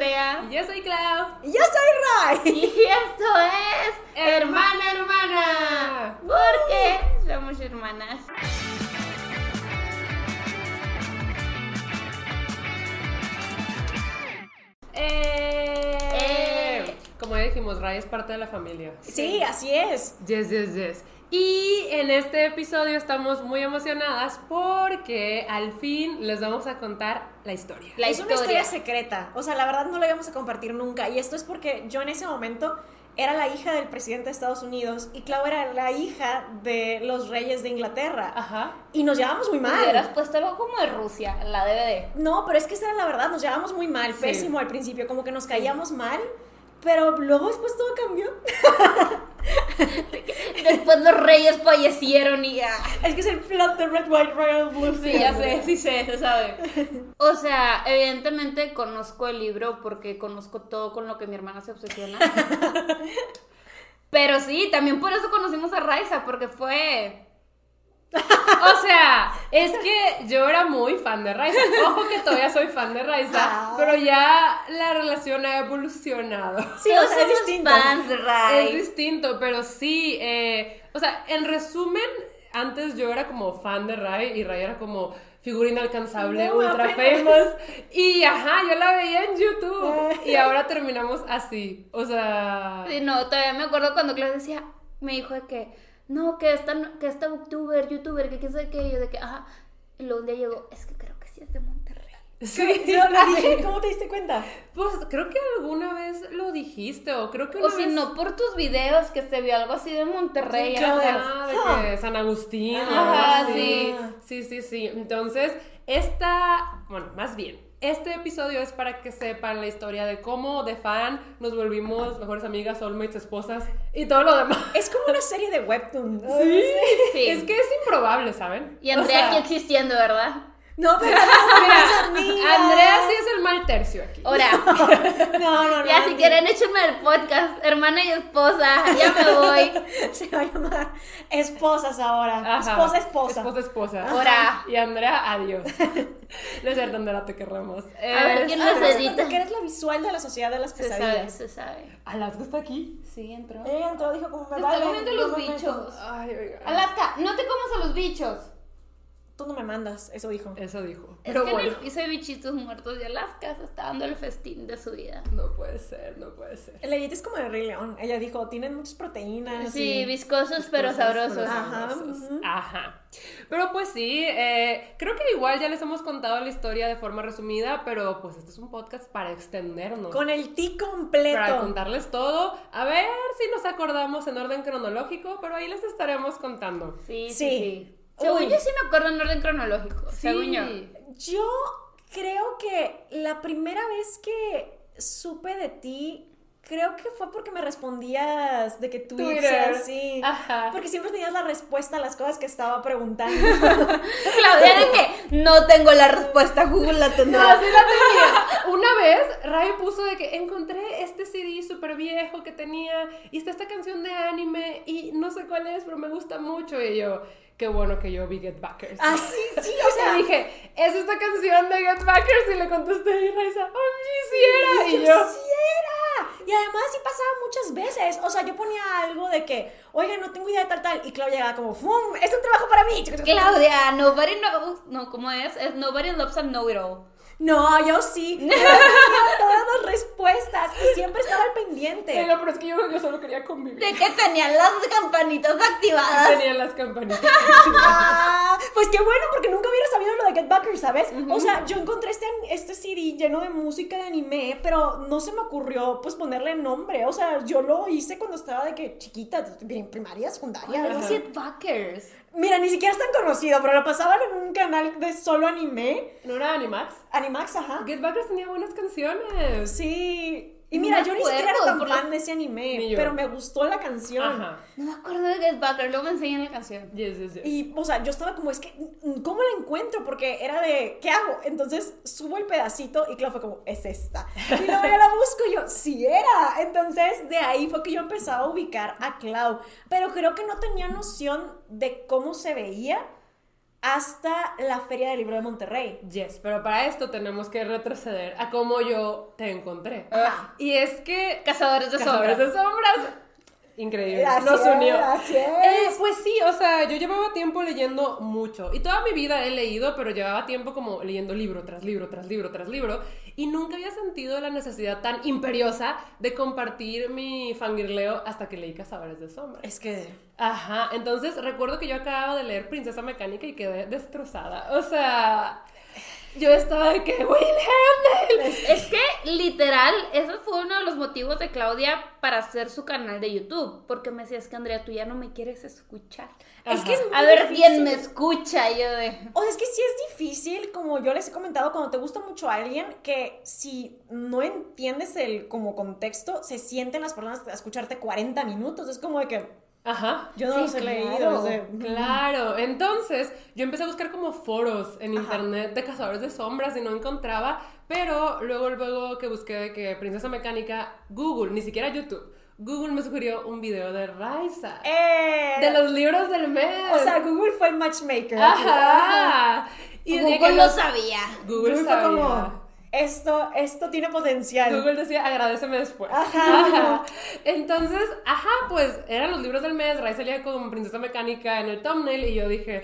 Andrea. Y yo soy Clau. Y yo soy Ray. Y esto es Hermana Hermana. Porque somos hermanas. Eh, Eh. Como ya dijimos, Ray es parte de la familia. Sí, así es. Yes, yes, yes. Y en este episodio estamos muy emocionadas porque al fin les vamos a contar la historia. La es una historia. historia secreta. O sea, la verdad no la íbamos a compartir nunca. Y esto es porque yo en ese momento era la hija del presidente de Estados Unidos y Clau era la hija de los reyes de Inglaterra. Ajá. Y nos llevamos muy mal. Hubieras puesto algo como de Rusia, la DVD. No, pero es que esa era la verdad, nos llevamos muy mal, Sí. pésimo al principio, como que nos caíamos mal, pero luego después todo cambió. Después los reyes fallecieron y ya. Es que es el plot de Red, White, Royal, Blue. Sí, ya sé, sí sé, se sabe. O sea, evidentemente conozco el libro porque conozco todo con lo que mi hermana se obsesiona. Pero sí, también por eso conocimos a Raiza, porque fue. O sea, es que yo era muy fan de Raiza. Ojo que todavía soy fan de Raiza, Ah. pero ya la relación ha evolucionado. Sí, o sea, es distinto. fans de Es Rai. distinto, pero sí, eh, o sea, en resumen, antes yo era como fan de Ray y Ray era como figura inalcanzable, No, ultra apenas. famous. Y ajá, yo la veía en YouTube. Ay. Y ahora terminamos así. O sea. Sí, no, todavía me acuerdo cuando Claudia decía, me dijo de que, no, que esta, que esta booktuber, youtuber, que quién sabe qué, yo de que, ajá. Y luego un día llegó, es que creo que sí es de Monterrey. Sí, Yo lo dije, ¿cómo te diste cuenta? Pues creo que alguna vez lo dijiste, o creo que una O si vez- no, por tus videos, que se vio algo así de Monterrey. Claro. Ah, de Ah. que San Agustín. o Ajá, algo así. sí. Sí, sí, sí. Entonces, esta, bueno, más bien, este episodio es para que sepan la historia de cómo de fan nos volvimos mejores amigas, soulmates, esposas y todo lo demás. Es como una serie de webtoon. Sí. Sí. Es que es improbable, ¿saben? Y O Andrea sea, aquí existiendo, ¿verdad? No, pero Mira. Andrea sí es el mal tercio aquí. Ahora, No, no, no. ya si quieren échenme el podcast, hermana y esposa, ya me voy. Se va a llamar esposas ahora. Ajá. Esposa, esposa. Esposa, esposa. Ahora. Y Andrea, adiós. No es cierto, Andrea, te querramos. A ver, ¿quién Ah, nos edita? que eres la visual de la sociedad de las Se sabe, pesadillas. se sabe. Alaska está aquí. Sí, entró. Ella entró, dijo como me Se vale. está comiendo los bichos. Ay, oiga. Alaska, no te comas a los bichos. Tú no me mandas, eso dijo. Eso dijo. Es Pero que bueno. en el piso hay bichitos muertos y Alaska se está dando el festín de su vida. No puede ser, no puede ser. El Leyet es como de Rey León. Ella dijo, tienen muchas proteínas. Sí, y- viscosos pero sabrosos. pero Ajá. Ajá. Pero pues sí, eh, creo que igual ya les hemos contado la historia de forma resumida, pero pues este es un podcast para extendernos. Con el ti completo. para contarles todo, a ver si nos acordamos en orden cronológico, pero ahí les estaremos contando. Sí, sí, Sí. sí. Según Uy. yo sí me acuerdo en orden cronológico. Sí. Según yo. Yo creo que la primera vez que supe de ti, creo que fue porque me respondías de que tweets Twitter. así. Ajá. Porque siempre tenías la respuesta a las cosas que estaba preguntando. Claudia de que no tengo la respuesta, Google la No, tendrá. sí la tenía. Una vez, Ray puso de que encontré este CD súper viejo que tenía y está esta canción de anime y no sé cuál es, pero me gusta mucho. Y yo, qué bueno que yo vi Get Backers. Ah, sí, sí, o sea, dije, es esta canción de Get Backers y le contesté y Raiza, oh, sí, sí era. Y yo yo, sí era. Y además sí pasaba muchas veces. O sea, yo ponía algo de que, oiga, no tengo idea de tal, tal. Y Claudia llegaba como, ¡fum! Es un trabajo para mí. Claudia, nobody knows. No, ¿cómo es? Es nobody loves a know-it-all. No, yo sí. Yo todas las respuestas y siempre estaba al pendiente. Pero, pero es que yo, yo solo quería convivir. De que tenían las campanitas activadas. Tenía las campanitas. Ah, pues qué bueno, porque nunca hubiera sabido lo de Get Backer, ¿sabes? O sea, yo encontré este, este CD lleno de música de anime, pero no se me ocurrió pues ponerle nombre. O sea, yo lo hice cuando estaba de que chiquita, en primaria, secundaria. así. Get Backers. Mira, ni siquiera es tan conocido, pero lo pasaban en un canal de solo anime. ¿No era Animax? Animax, ajá. Get Backers tenía buenas canciones. Sí. Y mira, yo ni siquiera era tan por la- fan de ese anime, Ni yo. pero me gustó la canción. Ajá. No me acuerdo de Get Backers, luego me enseñan la canción. Yes, yes, yes. Y, o sea, yo estaba como, es que, ¿cómo la encuentro? Porque era de, ¿qué hago? Entonces subo el pedacito y claro, fue como, es esta. Y luego ya la busco y yo, sí era. Entonces, de ahí fue que yo empezaba a ubicar a Clau. Pero creo que no tenía noción de cómo se veía hasta la Feria del Libro de Monterrey. Yes, pero para esto tenemos que retroceder a cómo yo te encontré. Ajá. Y es que Cazadores de Cazadores sombras. de sombras. Increíble. Así Nos es, unió. así es. Eh, pues sí, o sea, yo llevaba tiempo leyendo mucho. Y toda mi vida he leído, pero llevaba tiempo como leyendo libro tras libro, tras libro, tras libro. Y nunca había sentido la necesidad tan imperiosa de compartir mi fangirleo hasta que leí Cazadores de Sombras. Es que... Ajá, entonces recuerdo que yo acababa de leer Princesa Mecánica y quedé destrozada. O sea, yo estaba de que, Wilhelm. Es que literal, ese fue uno de los motivos de Claudia para hacer su canal de YouTube. Porque me decía, es que Andrea, tú ya no me quieres escuchar. Es que es muy A ver difícil. quién me escucha. Yo de. O sea, es que sí es difícil, como yo les he comentado, cuando te gusta mucho alguien, que si no entiendes el como contexto, se sienten las personas a escucharte 40 minutos. Es como de que Ajá. yo no Sí, los he claro. leído. o sea, Claro, entonces yo empecé a buscar como foros en Ajá. internet de cazadores de sombras y no encontraba, pero luego, luego que busqué de que Princesa Mecánica, Google, ni siquiera YouTube, Google me sugirió un video de Raisa, eh, de los libros del mes. O sea, Google fue el matchmaker. Ajá. Y Google lo sabía. Google Google fue sabía. como, esto, esto tiene potencial. Google decía, agradeceme después. Ajá. Entonces, ajá, pues eran los libros del mes. Ray salía con Princesa Mecánica en el thumbnail y yo dije,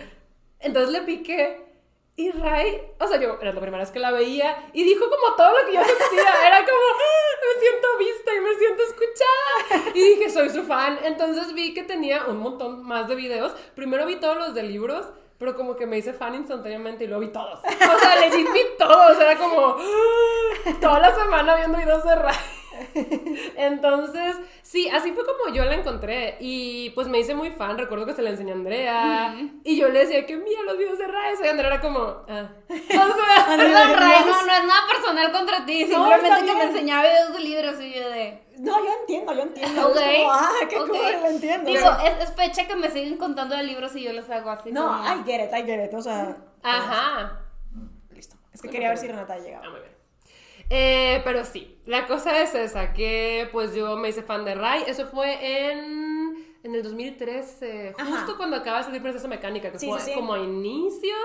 entonces le piqué. Y Ray, o sea, yo era la primera vez que la veía y dijo como todo lo que yo sentía. Era como, "Ah, me siento vista y me siento escuchada. Y dije, soy su fan. Entonces vi que tenía un montón más de videos. Primero vi todos los de libros. Pero como que me hice fan instantáneamente y luego vi todos. O sea, le di todos. Era como "Ah", toda la semana viendo videos de Ray. Entonces, sí, así fue como yo la encontré. Y pues me hice muy fan. Recuerdo que se la enseñé a Andrea. Y yo le decía que mira los videos de Ray. Y Andrea era como, ah. O sea, Perdón, Ray, no, no es nada personal contra ti. Simplemente que me enseñaba videos de libros y yo de. No, yo entiendo, yo entiendo. Ok. Es como, ah, qué ok. cool, lo entiendo. Digo, es, es fecha que me siguen contando de libros y yo les hago así. no, como- I get it, I get it. O sea, Ajá. listo. Es que quería ver si Renata Ah, llegaba. muy bien. Eh, pero sí, la cosa es esa, que pues yo me hice fan de Ray. Eso fue en, en el 2013, Ajá. justo cuando acaba de salir Princesa Mecánica, que Sí, fue sí, como a inicios.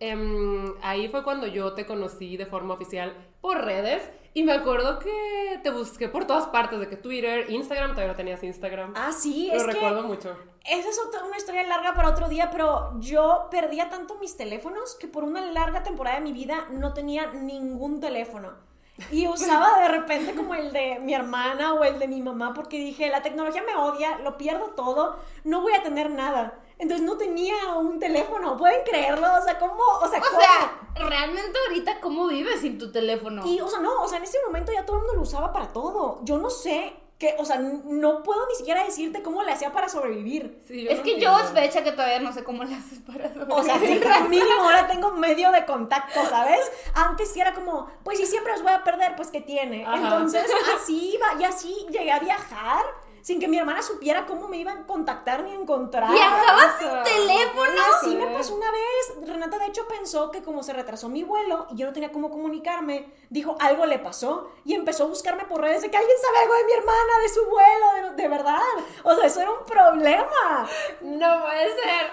Em, ahí fue cuando yo te conocí de forma oficial por redes. Y me acuerdo que te busqué por todas partes, de que Twitter, Instagram, todavía no tenías Instagram. Ah, sí, Lo es que recuerdo mucho. esa es otra, una historia larga para otro día, pero yo perdía tanto mis teléfonos que por una larga temporada de mi vida no tenía ningún teléfono. Y usaba de repente como el de mi hermana o el de mi mamá porque dije, la tecnología me odia, lo pierdo todo, no voy a tener nada. Entonces no tenía un teléfono, ¿pueden creerlo? O sea, ¿cómo? O sea, O ¿cómo? sea, realmente ahorita, ¿cómo vives sin tu teléfono? Y, o sea, no, o sea, en ese momento ya todo el mundo lo usaba para todo. Yo no sé que, o sea, no puedo ni siquiera decirte cómo le hacía para sobrevivir. Sí, es no que yo es fecha que todavía no sé cómo le haces para O sea, sí, mínimo ahora tengo medio de contacto, ¿sabes? Antes sí era como, pues si siempre los voy a perder, pues ¿qué tiene? Ajá. Entonces, así iba, y así llegué a viajar sin que mi hermana supiera cómo me iban a contactar ni encontrar. ¿Viajabas sin teléfono? Así me pasó una vez. Renata, de hecho, pensó que como se retrasó mi vuelo y yo no tenía cómo comunicarme, dijo algo le pasó y empezó a buscarme por redes de que alguien sabe algo de mi hermana, de su vuelo, de, de verdad. O sea, eso era un problema. No puede ser.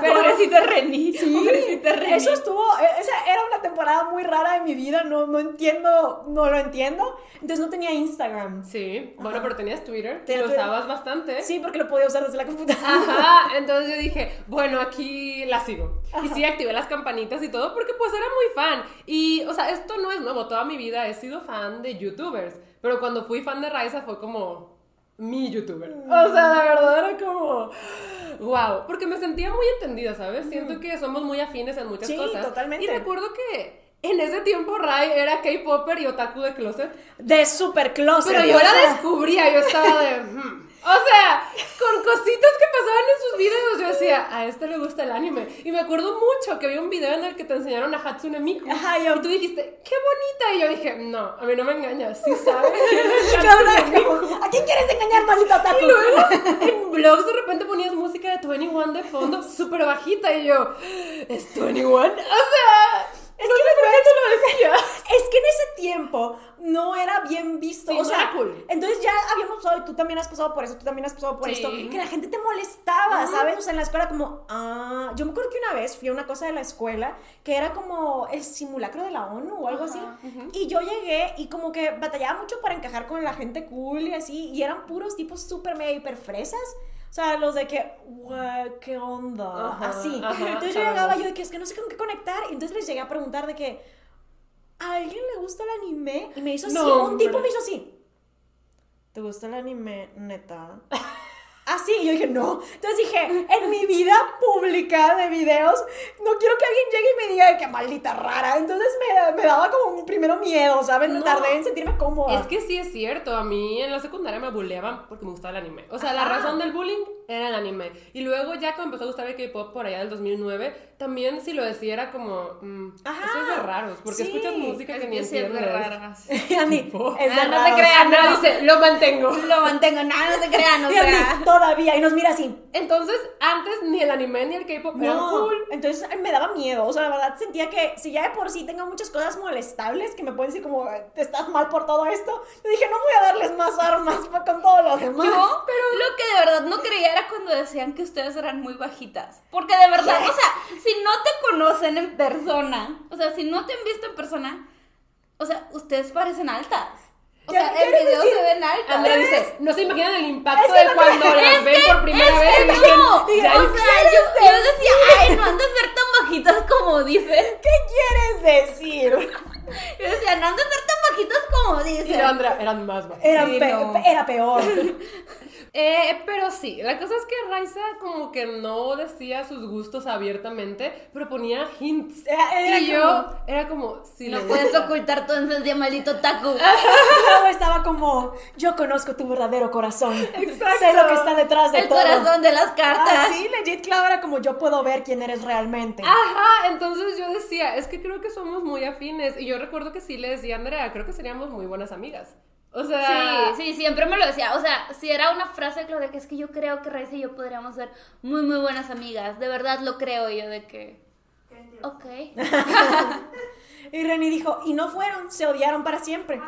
Pero pobrecita Reni. Sí, pobrecita Reni. eso estuvo, e- esa era una temporada muy rara de mi vida, no, no entiendo, no lo entiendo. Entonces no tenía Instagram. Sí, bueno, pero tenías Twitter, Tenía lo usabas bastante. Sí, porque lo podía usar desde la computadora. Ajá, entonces yo dije, bueno, aquí la sigo. Y sí, activé las campanitas y todo porque pues era muy fan. Y, o sea, esto no es nuevo, toda mi vida he sido fan de youtubers. Pero cuando fui fan de Raiza fue como mi youtuber. O sea, de verdad era como, wow, porque me sentía muy entendida, ¿sabes? Siento que somos muy afines en muchas Sí, cosas. totalmente. Y recuerdo que en ese tiempo Rai era K-Popper y otaku de closet. De super closet. Pero yo la sea, descubría, yo estaba de... "Hmm". O sea, con cositas que pasaban en sus videos, yo decía, a este le gusta el anime. Y me acuerdo mucho que había un video en el que te enseñaron a Hatsune Miku. Ajá, yo- Y tú dijiste, qué bonita. Y yo dije, no, a mí no me engañas, sí sabes. ¿A quién quieres engañar, maldito otaku? Y luego en blogs de repente ponías música de 21 de fondo, súper bajita. Y yo, ¿es 21? O sea, Es no que te lo. Es que en ese tiempo no era bien visto. Sí, o no sea, era cool. entonces ya habíamos pasado, y tú también has pasado por eso, tú también has pasado por Sí. esto, que la gente te molestaba, ¿sabes? O sea, en la escuela como, ah, yo me acuerdo que una vez fui a una cosa de la escuela que era como el simulacro de la ONU o algo así, y yo llegué y como que batallaba mucho para encajar con la gente cool y así, y eran puros tipos súper mega hiper fresas. O sea, los de que, "Güey, ¿qué onda? Ajá, así. ajá, entonces yo llegaba yo de que es que no sé con qué conectar. Y entonces les llegué a preguntar de que, ¿a alguien le gusta el anime? Y me hizo así, No, un tipo me hizo así. ¿Te gusta el anime, neta? Así, y yo dije, no. Entonces dije, en mi vida pública de videos, no quiero que alguien llegue y me diga que maldita rara. Entonces me, me daba como un primero miedo, ¿sabes? Me No. tardé en sentirme cómoda. Es que sí es cierto, a mí en la secundaria me bulleaban porque me gustaba el anime. O sea, la Ajá. razón del bullying era el anime. Y luego ya cuando empezó a gustar el K-pop por allá del 2009, también si lo decía era como, mm, Ajá. eso es de raros, porque Sí. escuchas música que ni entiendes. raras. Es de Ah, no te Ana no. dice, lo mantengo. Lo mantengo, nada, no te crean, o Y sea. todavía, y nos mira así. Entonces, antes ni el anime ni el K-pop eran No, cool. entonces me daba miedo, o sea, la verdad sentía que si ya de por sí tengo muchas cosas molestables que me pueden decir como, te estás mal por todo esto, yo dije, no voy a darles más armas con todo lo demás. Yo, pero lo que de verdad no creía era cuando decían que ustedes eran muy bajitas. Porque de verdad, o sea, si no te conocen en persona, o sea, si no te han visto en persona, o sea, ustedes parecen altas. O ¿Qué sea, en video decir? se ven altas. Andrea dice, no se imaginan el impacto de cuando las ven por primera vez que y no. o sea, "Ya, yo, yo decía, ay, no han de ser tan bajitas como dicen. ¿Qué quieres decir? Yo decía, no han de ser tan bajitas como Y dicen. yo, Andrea, eran más bajas. Era, Sí, pe- no. era peor. Eh, pero sí, la cosa es que Raiza como que no decía sus gustos abiertamente, pero ponía hints. Era- era y yo como- era como, sí, No puedes ocultar tu esencia, maldito taco. Luego estaba como, yo conozco tu verdadero corazón. Exacto. Sé lo que está detrás de El todo. corazón de las cartas. Ah, sí, legit, claro, era como, yo puedo ver quién eres realmente. Ajá, entonces yo decía, es que creo que somos muy afines. Y yo recuerdo que sí le decía Andrea, creo que seríamos muy buenas amigas. O sea, Sí, sí, siempre me lo decía. O sea, si era una frase Claudia, que es que yo creo que Raiza y yo podríamos ser muy, muy buenas amigas. De verdad lo creo yo de que. Ok. Y Reni dijo, y no fueron, se odiaron para siempre.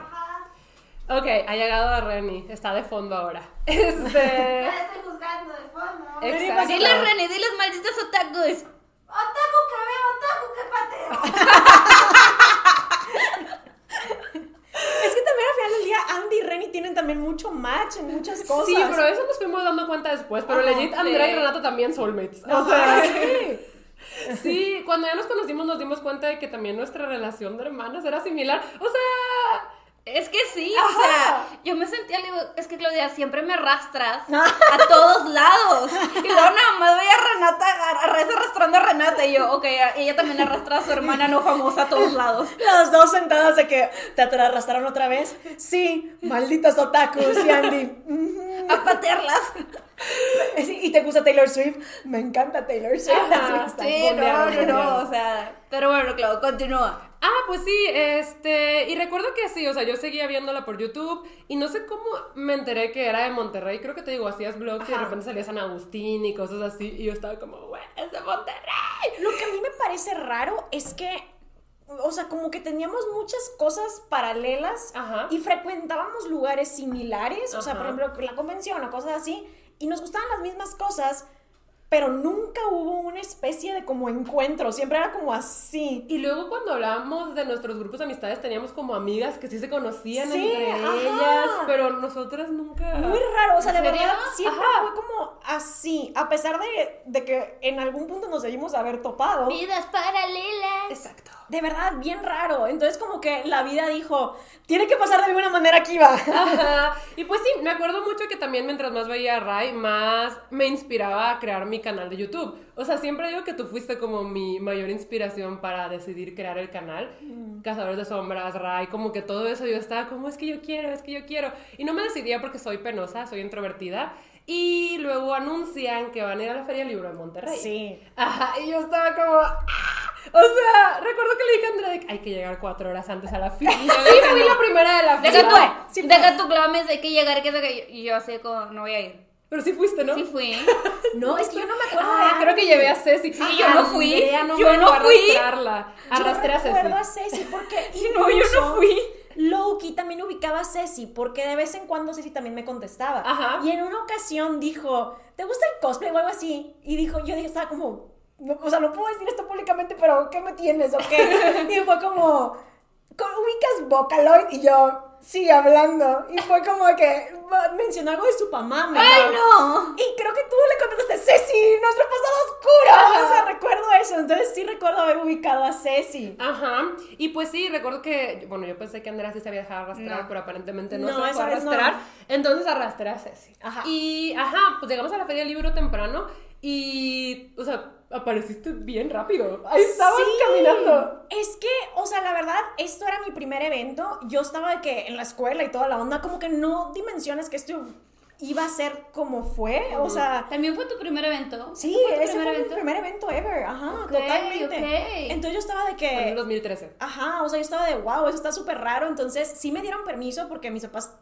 Ok, ha llegado a Reni, está de fondo ahora. Este. estoy juzgando de fondo. Exacto. Diles, René, diles malditos otakus. Otaku que veo, otaku que pateo. Es que también al final del día, Andy y Reni tienen también mucho match en muchas cosas. Sí, pero eso nos fuimos dando cuenta después. Pero Ajá, legit, Andrea y. Renato también soulmates. O sea, sí. Sí, cuando ya nos conocimos nos dimos cuenta de que también nuestra relación de hermanas era similar. O sea, Es que sí, Ajá. o sea, yo me sentía, le digo, es que Claudia, siempre me arrastras a todos lados. Y luego nada más veía a Renata, a arrastrando a Renata. Y yo, ok, ella también arrastra a su hermana no famosa a todos lados. Las dos sentadas de que te arrastraron otra vez. Sí, malditos otakus y Andy. A patearlas. ¿Y te gusta Taylor Swift? Me encanta Taylor Swift. Ajá. Sí, no, no, no, o sea, pero bueno, Clau, continúa. Ah, pues sí, este, y recuerdo que sí, o sea, yo seguía viéndola por YouTube y no sé cómo me enteré que era de Monterrey, creo que te digo, hacías vlogs y de Ajá. repente salía San Agustín y cosas así y yo estaba como, güey, es de Monterrey. Lo que a mí me parece raro es que, o sea, como que teníamos muchas cosas paralelas Ajá. y frecuentábamos lugares similares, o sea, por Ajá. ejemplo, la convención o cosas así, y nos gustaban las mismas cosas, pero nunca hubo una especie de como encuentro, siempre era como así. Y luego cuando hablábamos de nuestros grupos de amistades teníamos como amigas que sí se conocían Sí, entre ajá. ellas, pero nosotras nunca. Muy raro, o sea, de verdad, siempre Ajá. fue como así, a pesar de, de que en algún punto nos seguimos haber topado. Vidas paralelas. Exacto. De verdad, bien raro. Entonces, como que la vida dijo, tiene que pasar de alguna manera aquí va. Ajá. Y pues sí, me acuerdo mucho que también mientras más veía a Rai, más me inspiraba a crear mi canal de YouTube. O sea, siempre digo que tú fuiste como mi mayor inspiración para decidir crear el canal. Cazadores de sombras, Rai, como que todo eso yo estaba como, es que yo quiero, es que yo quiero. Y no me decidía porque soy penosa, soy introvertida. Y luego anuncian que van a ir a la Feria Libro de Monterrey. Sí. Ajá, y yo estaba como, ¡ah! O sea, recuerdo que le dije a Andrea de que hay que llegar cuatro horas antes a la fila. Yo sí fui la primera de la fila. Deja tú, sí deja tu clames de que llegar, que, que y yo así como, no voy a ir. Pero sí fuiste, ¿no? Sí fui. No, es que yo no me acuerdo Ah, creo que llevé a Ceci. Sí, yo no fui. Andrea no Yo no fui. arrastrarla. Arrastré a Yo recuerdo a Ceci. Ceci porque Sí, no, yo no fui. Loki también ubicaba a Ceci porque de vez en cuando Ceci también me contestaba. Ajá. Y en una ocasión dijo, ¿te gusta el cosplay o algo así? Y dijo, yo dije, estaba como, no, o sea, no puedo decir esto públicamente, pero ¿qué me tienes o qué? y fue como, "¿Co- ¿ubicas Vocaloid? Y yo, sí, hablando. Y fue como que mencionó algo de su mamá. me ¡Ay, no! Y creo que tú le contestaste, Ceci, nuestro pasado oscuro. O sea, recuerdo eso. Entonces sí recuerdo haber ubicado a Ceci. Ajá. Y pues sí, recuerdo que, bueno, yo pensé que Andrea sí se había dejado arrastrar, No. pero aparentemente no, No, se dejó no. arrastrar. Entonces arrastré a Ceci. Ajá. Y, ajá, pues llegamos a la feria del libro temprano y, o sea, apareciste bien rápido. Ahí estabas Sí. caminando. Es que, o sea, la verdad, esto era mi primer evento. Yo estaba de que en la escuela y toda la onda, como que no dimensiones que esto iba a ser como fue. O sea, ¿También fue tu primer evento? sí, ¿Fue tu ese primer fue mi evento? primer evento ever. Ajá, totalmente. ok. Entonces yo estaba de En que. el 2013. Ajá, o sea, yo estaba de wow, eso está súper raro. Entonces sí me dieron permiso porque mis papás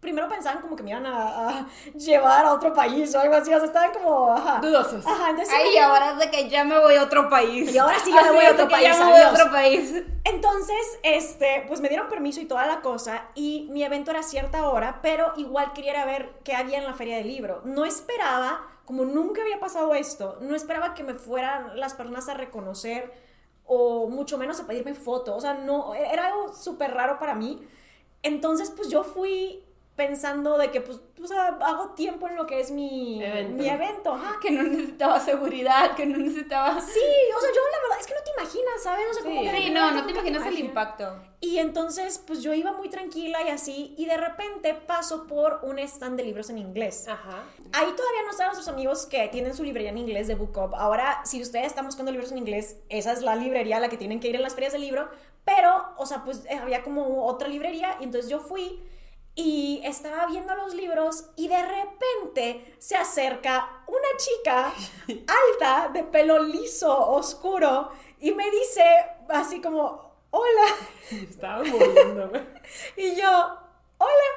primero pensaban como que me iban a, a llevar a otro país o algo así. O sea, estaban como. Ajá. Dudosos. Ajá, entonces. Ay, y ahora es de que ya me voy a otro país. Y ahora sí ya me Así voy a otro país, Ya me voy a otro país. Entonces, este, pues me dieron permiso y toda la cosa, y mi evento era a cierta hora, pero igual quería ir a ver qué había en la feria del libro. No esperaba, como nunca había pasado esto, no esperaba que me fueran las personas a reconocer o mucho menos a pedirme foto. O sea, no, era algo súper raro para mí. Entonces, pues yo fui pensando de que, pues, sea, hago tiempo en lo que es mi Evento. mi evento. Ajá. Que no necesitaba seguridad, que no necesitaba... Sí, o sea, yo la verdad es que no te imaginas, ¿sabes? O sea, como Sí. que de Sí, no, no te imaginas el impacto. Y entonces, pues yo iba muy tranquila y así, y de repente paso por un stand de libros en inglés. Ajá. Ahí todavía no están nuestros amigos que tienen su librería en inglés de Book Up. Ahora, si ustedes están buscando libros en inglés, esa es la librería a la que tienen que ir en las ferias de libro. Pero, o sea, pues eh, había como otra librería, y entonces yo fui y estaba viendo los libros, y de repente se acerca una chica alta, de pelo liso, oscuro, y me dice así como, hola. Estaba muriéndome. Y yo, hola.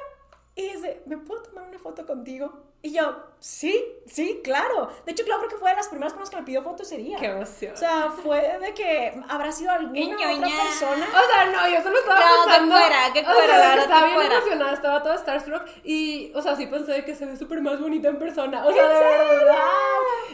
Y dice, ¿me puedo tomar una foto contigo? Y yo, sí, sí, claro. De hecho, claro, creo que fue de las primeras personas que me pidió foto ese día. Qué emoción. O sea, fue de que habrá sido alguna otra persona. O sea, no, yo solo estaba No, que pensando. fuera, que o sea, la estaba bien fuera. emocionada, estaba toda starstruck. Y, o sea, sí pensé de que se ve súper más bonita en persona. O sea, de verdad.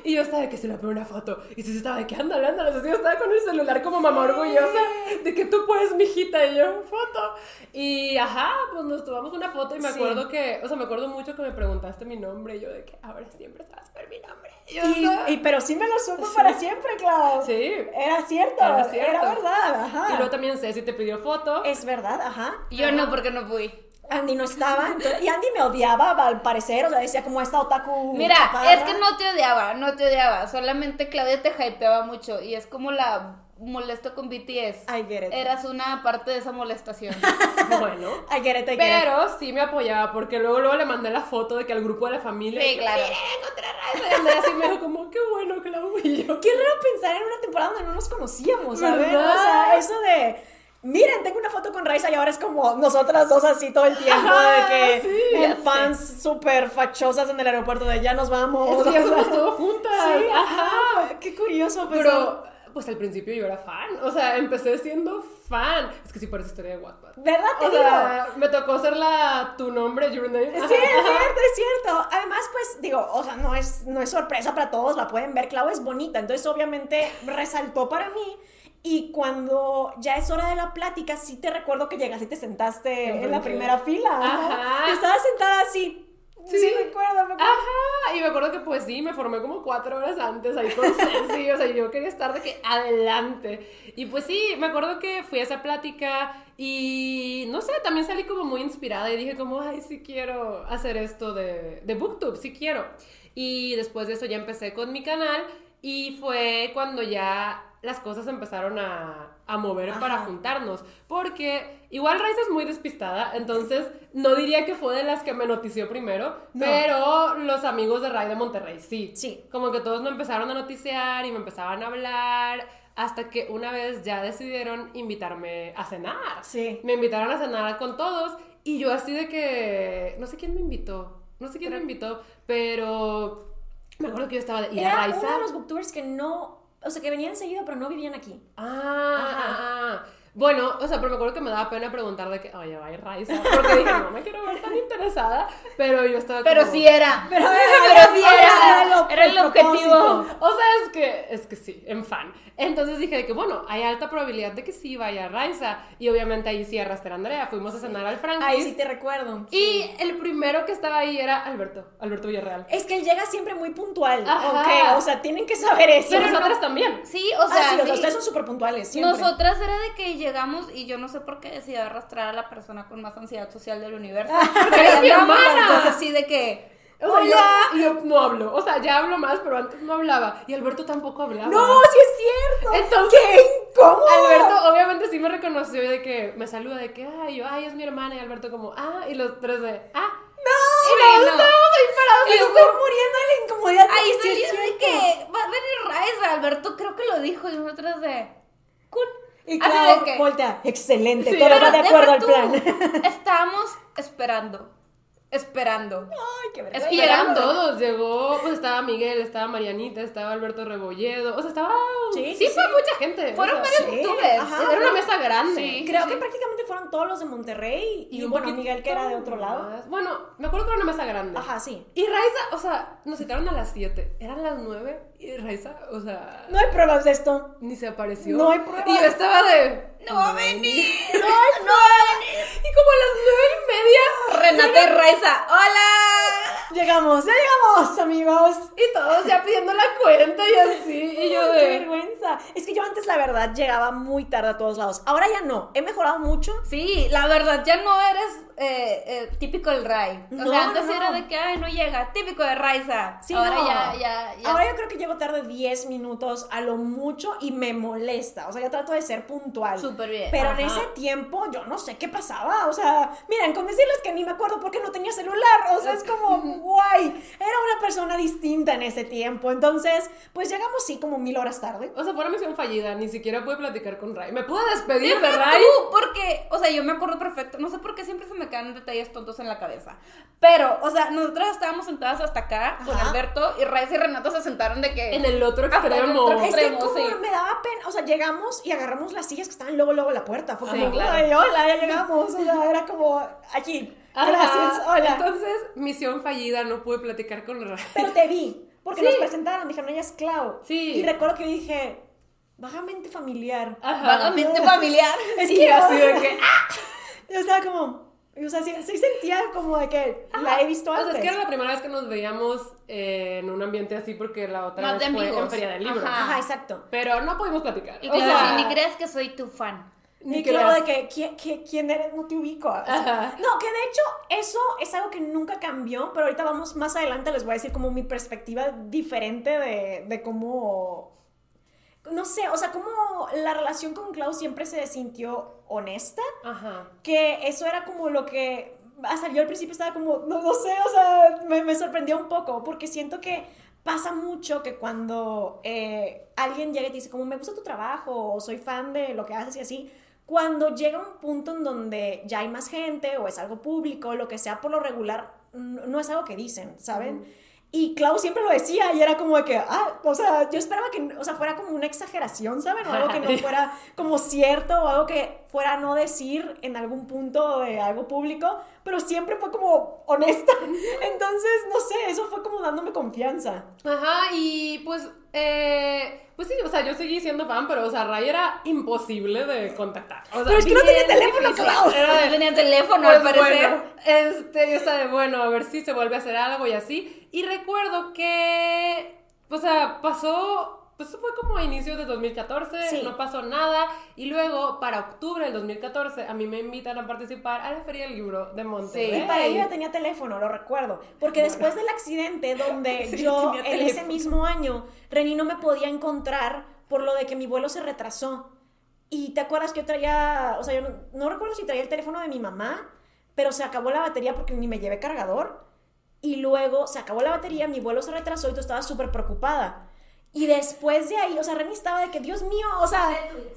Y yo estaba de que se le pone una foto. Y sí estaba de que ándale, ándale. O sea, yo estaba con el celular como mamá orgullosa de que tú puedes, mijita. Y yo, foto. Y ajá, pues nos tomamos una foto. Y me Sí. acuerdo que, o sea, me acuerdo mucho que me preguntaste mi nombre. Y yo de que ahora siempre sabes ver mi nombre. Y yo Y, pero sí me lo supo para siempre, Clau. Sí. Era cierto, Era verdad, ajá. Y luego también Ceci te pidió foto. Es verdad, ajá. Yo no, porque no fui. Andy no estaba, entonces- y Andy me odiaba al parecer, o sea, decía como esta otaku Mira, chaparra. es que no te odiaba, no te odiaba. Solamente Claudia te hypeaba mucho. Y es como la molesto con BTS. I get it. Eras una parte de esa molestación. Bueno. I get it, I get it. Pero sí me apoyaba porque luego, luego le mandé la foto de que al grupo de la familia. Sí, que, claro. "Mira, encontré a Raiza", Y así me dijo como, qué bueno, Clau. Y yo, Qué raro pensar en una temporada donde no nos conocíamos, ¿sabes? ¿Verdad? O sea, eso de. Miren, tengo una foto con Raiza y ahora es como nosotras dos así todo el tiempo, Ajá, de que sí, en fans súper fachosas en el aeropuerto de ya nos vamos. es que ya somos todos juntas. Sí, Ajá. ajá. Qué curioso, pues, Pero, pues al principio yo era fan. O sea, empecé siendo fan. Es que sí parece historia de Wattpad. ¿Verdad? Te O digo. sea, me tocó ser la tu nombre, your name. Sí, es cierto, es cierto. Además, pues, digo, o sea, no es, no es sorpresa para todos, la pueden ver. Clau es bonita, entonces obviamente resaltó para mí. Y cuando ya es hora de la plática, sí te recuerdo que llegaste y te sentaste en la primera fila. Ajá. Estabas sentada así. Sí, Sí. recuerdo, me acuerdo. Ajá, y me acuerdo que pues sí, me formé como cuatro horas antes ahí con Ceci, o sea, yo quería estar de que adelante. Y pues sí, me acuerdo que fui a esa plática y no sé, también salí como muy inspirada y dije como, ay, sí quiero hacer esto de, de Booktube, sí quiero. Y después de eso ya empecé con mi canal y fue cuando ya las cosas empezaron a, a mover para juntarnos. Porque igual Raiza es muy despistada, entonces no diría que fue de las que me notició primero, No. pero los amigos de Ray de Monterrey sí. Sí. Como que todos me empezaron a noticiar y me empezaban a hablar hasta que una vez ya decidieron invitarme a cenar. Sí. Me invitaron a cenar con todos y yo así de que no sé quién me invitó. No sé quién me invitó, pero me acuerdo que yo estaba de. ¿Y a Era Raiza? uno de los booktubers que no, o sea, que venían seguido, pero no vivían aquí. Ah. Bueno, o sea, pero me acuerdo que me daba pena preguntar de que, oye, va a ir Raiza. Porque dije, no me quiero ver tan interesada. Pero yo estaba Pero como- sí era. Pero, Pero sí era. lo- Era el objetivo. O sea, es que, es que sí, en fan. Entonces dije de que, bueno, hay alta probabilidad de que sí vaya Raiza. Y obviamente ahí sí arrastré a Andrea. Fuimos a cenar al Frankie's. Ahí sí te recuerdo. Y el primero que estaba ahí era Alberto, Alberto Villarreal. Es que él llega siempre muy puntual. Ajá. Ok, o sea, tienen que saber eso. Pero No- nosotras también. Sí, o Ah, sea, sí, o sea, sí. ustedes son súper puntuales, siempre. Nosotras era de que llegamos y yo no sé por qué decidí arrastrar a la persona con más ansiedad social del universo. Porque eres mi hermana. así de que. O sea, Hola. yo, yo no hablo. O sea, ya hablo más, pero antes no hablaba. Y Alberto tampoco hablaba. No, sí es cierto. Entonces- ¡Qué incómodo! Alberto obviamente sí me reconoció de que me saluda de que, ay, yo, ay, es mi hermana. Y Alberto como, ah, y los tres de, ah. ¡No! Y nosotros no. estábamos ahí parados. Y estoy muriendo de la incomodidad. Ahí salió de que va a venir Raiza. Alberto creo que lo dijo y nosotras de. Cool. Y claro, voltea. Excelente, Sí, todo va de acuerdo al plan. Estábamos esperando. Esperando. Ay, qué vergüenza. Y Esperando. eran todos, llegó, pues estaba Miguel, estaba Marianita, estaba Alberto Rebolledo, o sea, estaba... Sí, Sí, sí, fue sí. mucha gente. Fueron o sea, varios sí, youtubers. ajá. Era una mesa grande. Sí. Creo que prácticamente fueron todos los de Monterrey y, un bueno, Miguel que era de otro lado. más. Bueno, me acuerdo que era una mesa grande. Ajá, sí. Y Raiza, o sea, nos citaron a las 7, eran las 9 y Raiza, o sea, No hay pruebas de esto. ni se apareció. No hay pruebas. Y yo estaba de... No va a venir. No pruebas. Y como a las 9 y media, Renata y Raiza. ¡Hola! Llegamos, ya llegamos, amigos. y todos ya pidiendo la cuenta y así, y yo Qué vergüenza. Es que yo antes, la verdad, llegaba muy tarde a todos lados. Ahora ya no. He mejorado mucho. Sí, la verdad, ya no eres eh, eh, típico del Rai. O No, sea, antes no, no. era de que, ay, no llega, típico de Raiza. Sí, Ahora no. ya, ya, ya. Ahora yo creo que llego tarde 10 minutos a lo mucho y me molesta. O sea, yo trato de ser puntual. Súper bien. Pero en ese tiempo yo no sé qué pasaba. O sea, miren, con decirles que ni me acuerdo por qué no tenía celular. O sea, es como, guay. Era una persona distinta en ese tiempo. Entonces, pues llegamos sí como mil horas tarde. O sea, fue una misión fallida, ni siquiera pude platicar con Ray. Me pude despedir de Ray. tú, porque, o sea, yo me acuerdo perfecto, no sé por qué siempre se me quedan detalles tontos en la cabeza, pero, o sea, nosotras estábamos sentadas hasta acá con Ajá. Alberto y Raiza y Renato se sentaron de que... En el otro el extremo. Es que como sí. me daba pena, o sea, llegamos y agarramos las sillas que estaban luego, luego a la puerta. Fue Sí, como, claro. "Ay, hola, ya llegamos. O sea, era como, aquí, Ajá. gracias, hola. Entonces, misión fallida, no pude platicar con Ray. Pero te vi, porque Sí. nos presentaron, dijeron, ella es Clau. Sí. Y recuerdo que yo dije, vagamente familiar. Ajá. Vagamente familiar. Es Y que así de que, Yo estaba como, o sea, sí, sí sentía como de que la he visto O sea, antes. es que era la primera vez que nos veíamos eh, en un ambiente así porque la otra Más vez de fue amigos. en Feria del Libro. Ajá. Ajá, exacto. Pero no pudimos platicar. Y O claro, sea, sí, ni crees que soy tu fan. Ni claro veas. de que, ¿quién, eres? No te ubico. O sea, Ajá. No, que de hecho eso es algo que nunca cambió, pero ahorita vamos más adelante, les voy a decir como mi perspectiva diferente de, de cómo... No sé, o sea, cómo la relación con Klaus siempre se sintió honesta, Ajá. que eso era como lo que... Hasta yo al principio estaba como, no, no sé, o sea, me, me sorprendió un poco, porque siento que pasa mucho que cuando eh, alguien llega y te dice como me gusta tu trabajo o soy fan de lo que haces y así, cuando llega un punto en donde ya hay más gente o es algo público, lo que sea por lo regular, no es algo que dicen, ¿saben? Y Klaus siempre lo decía y era como de que, ah, o sea, yo esperaba que, o sea, fuera como una exageración, ¿saben? O algo que no fuera como cierto o algo que fuera no decir en algún punto de algo público, pero siempre fue como honesta. Entonces, no sé, eso fue como dándome confianza. Ajá, y pues, eh, pues sí, o sea, yo seguí siendo fan, pero, o sea, Ray era imposible de contactar. O sea, Pero es que no tenía teléfono. Clau. Era de, No tenía teléfono, Pues al parecer. bueno, este, yo estaba de, bueno, a ver si se vuelve a hacer algo y así. Y recuerdo que, o sea, pasó, pues fue como a inicios de 2014, Sí. no pasó nada. Y luego, para octubre del 2014, a mí me invitan a participar a la Feria del Libro de Monterrey. Y para ello ya tenía teléfono, lo recuerdo. Porque después del accidente donde Sí, yo en ese mismo año, Reni no me podía encontrar por lo de que mi vuelo se retrasó. Y te acuerdas que yo traía, o sea, yo no, no recuerdo si traía el teléfono de mi mamá, pero se acabó la batería porque ni me llevé cargador. Y luego se acabó la batería, mi vuelo se retrasó y tú estabas súper preocupada. Y después de ahí, o sea, Reni estaba de que, Dios mío, o sea,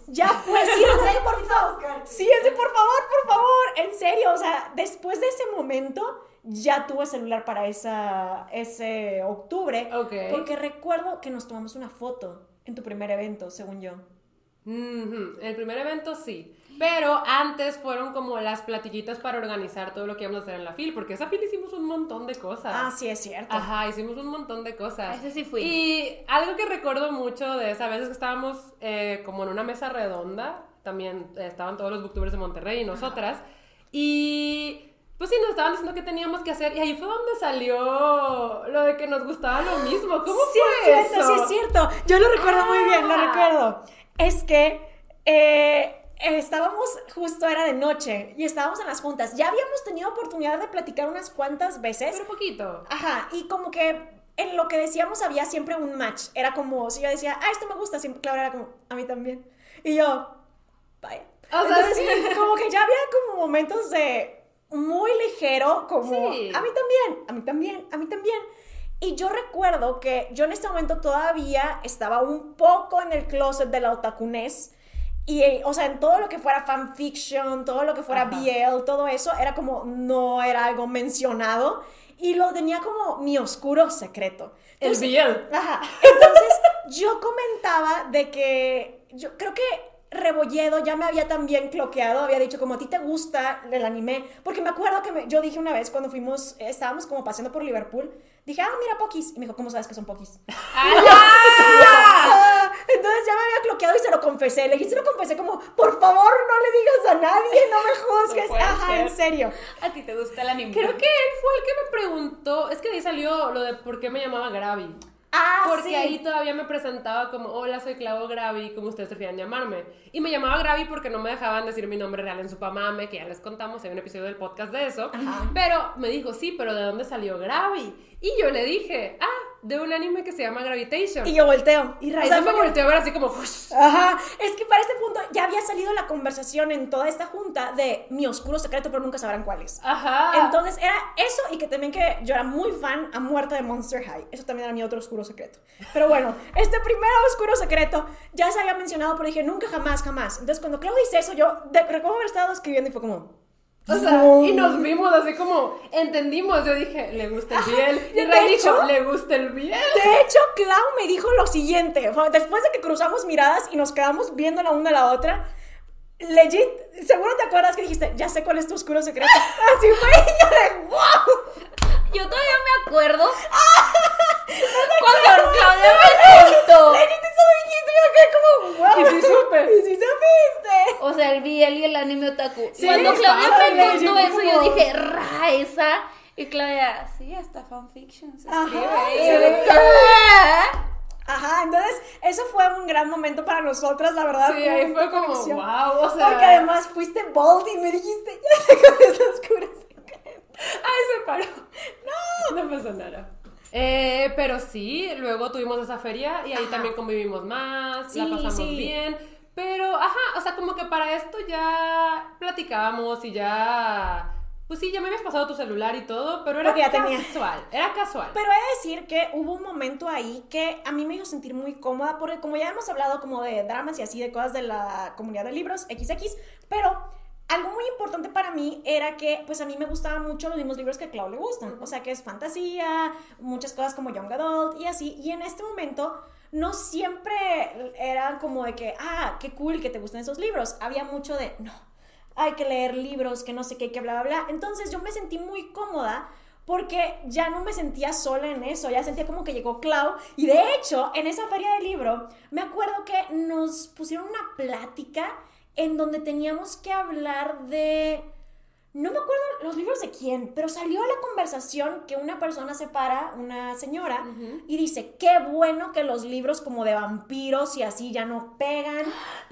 ya fue, sí, o sea, por favor, sí, es de por favor, por favor, en serio, o sea, después de ese momento, ya tuve celular para esa, ese octubre. Porque recuerdo que nos tomamos una foto en tu primer evento, según yo. Ujú, El primer evento sí. Pero antes fueron como las platillitas para organizar todo lo que íbamos a hacer en la FIL, porque esa FIL hicimos un montón de cosas. Ah, sí, es cierto. Ajá, hicimos un montón de cosas. Ese sí fui. Y algo que recuerdo mucho de esa vez es que estábamos eh, como en una mesa redonda, también eh, estaban todos los booktubers de Monterrey y nosotras, y pues sí, nos estaban diciendo qué teníamos que hacer, y ahí fue donde salió lo de que nos gustaba lo mismo. ¿Cómo Sí, fue es cierto, eso? sí, es cierto. Yo lo recuerdo muy bien, lo Ah. recuerdo. Es que eh, estábamos, justo era de noche, y estábamos en las juntas. Ya habíamos tenido oportunidad de platicar unas cuantas veces. Pero poquito. Ajá, y como que en lo que decíamos había siempre un match. Era como, si yo decía, ah, esto me gusta, siempre Claudia era como, a mí también. Y yo, bye. O sea, Entonces, sí. como que ya había como momentos de muy ligero, como, Sí. a mí también, a mí también, a mí también. Y yo recuerdo que yo en este momento todavía estaba un poco en el closet de la otakunés. Y, eh, o sea, en todo lo que fuera fanfiction, todo lo que fuera Ajá. BL, todo eso, era como, no era algo mencionado. Y lo tenía como mi oscuro secreto. El Entonces- BL. Ajá. Entonces, yo comentaba de que yo creo que Rebolledo ya me había también cloqueado, había dicho como a ti te gusta el anime, porque me acuerdo que me- yo dije una vez cuando fuimos, eh, estábamos como paseando por Liverpool, dije, ah, mira Pokis, y me dijo, ¿cómo sabes que son Pokis? Ah, Entonces ya me había cloqueado y se lo confesé, le dije, se lo confesé como, por favor, no le digas a nadie, no me juzgues, puede ajá, ser. en serio. ¿A ti te gusta el anime? Creo que él fue el que me preguntó, es que de ahí salió lo de por qué me llamaba Gravi. Ah, Porque sí. ahí todavía me presentaba como, hola, soy Clau Gravi, como ustedes prefieran llamarme. Y me llamaba Gravi porque no me dejaban decir mi nombre real en Supamame, que ya les contamos, hay un episodio del podcast de eso. Ajá. Pero me dijo, sí, pero ¿de dónde salió Gravi? Y yo le dije, ah, de un anime que se llama Gravitation. Y yo volteo. Y Ahí Raza se me volteó a ver así como. Ajá, es que para este punto ya había salido la conversación en toda esta junta de mi oscuro secreto, pero nunca sabrán cuál es. Ajá. Entonces era eso y que también que yo era muy fan a muerte de Monster High. Eso también era mi otro oscuro secreto. Pero bueno, este primer oscuro secreto ya se había mencionado, pero dije nunca, jamás, jamás. Entonces cuando Claudia dice eso, yo recuerdo haber estado escribiendo y fue como... O sea, y nos vimos así como, entendimos, yo dije, le gusta el biel. Y de Ray hecho- dijo, le gusta el biel. De hecho, Clau me dijo lo siguiente. Después de que cruzamos miradas y nos quedamos viendo la una a la otra, legit, seguro te acuerdas que dijiste, ya sé cuál es tu oscuro secreto. Así fue, y yo de wow. Yo todavía me acuerdo cuando Claudia me contó. Yo quedé como wow. Y sí supe. Y supiste. O sea, el BL y el anime otaku. Sí, Cuando Claudia me contó eso, yo dije, Raisa. Y Claudia, sí, hasta fanfiction se Ajá, escribe. ¿qué? Ajá, entonces eso fue un gran momento para nosotras, la verdad. Sí, ahí fue como, conexión. wow, o sea. Porque además fuiste bold y me dijiste, ya sé cuál es tu oscuro secreto. Ay, se paró. No, no pasó nada. Eh, pero sí, luego tuvimos esa feria y ahí Ajá. también convivimos más, la Sí, pasamos sí. bien. Pero, ajá, o sea, como que para esto ya platicábamos y ya. Pues sí, ya me habías pasado tu celular y todo, pero era ya tenía. casual. Era casual. Pero he de decir que hubo un momento ahí que a mí me hizo sentir muy cómoda, porque como ya hemos hablado como de dramas y así, de cosas de la comunidad de libros, XX, pero algo muy importante para mí era que, pues a mí me gustaban mucho los mismos libros que a Clau le gustan, o sea, que es fantasía, muchas cosas como Young Adult y así, y en este momento no siempre era como de que, ah, qué cool que te gustan esos libros, había mucho de, no, hay que leer libros, que no sé qué, que bla, bla, bla. Entonces yo me sentí muy cómoda porque ya no me sentía sola en eso, ya sentía como que llegó Clau. Y de hecho, en esa feria de libro, me acuerdo que nos pusieron una plática en donde teníamos que hablar de... No me acuerdo los libros de quién, pero salió la conversación que una persona se para, una señora, y dice, qué bueno que los libros como de vampiros y así ya no pegan.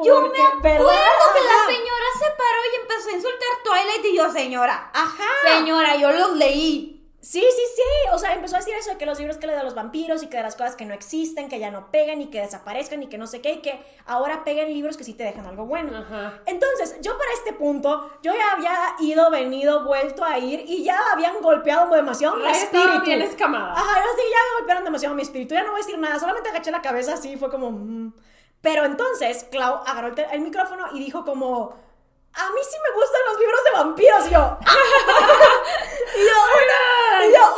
Yo me acuerdo ¿verdad? que la señora se paró y empezó a insultar Twilight y yo, señora. Ajá. Señora, yo los leí. Sí, sí, sí. O sea, empezó a decir eso de que los libros que le de los vampiros y que de las cosas que no existen, que ya no pegan y que desaparezcan y que no sé qué, y que ahora peguen libros que sí te dejan algo bueno. Ajá. Entonces, yo para este punto, yo ya había ido, venido, vuelto a ir y ya habían golpeado demasiado mi espíritu. bien escamada. Ajá, yo sí, ya golpearon demasiado mi espíritu. Ya no voy a decir nada, solamente agaché la cabeza así, fue como. mm. Pero entonces, Clau agarró el, micrófono y dijo como. A mí sí me gustan los libros de vampiros. Y yo. y yo,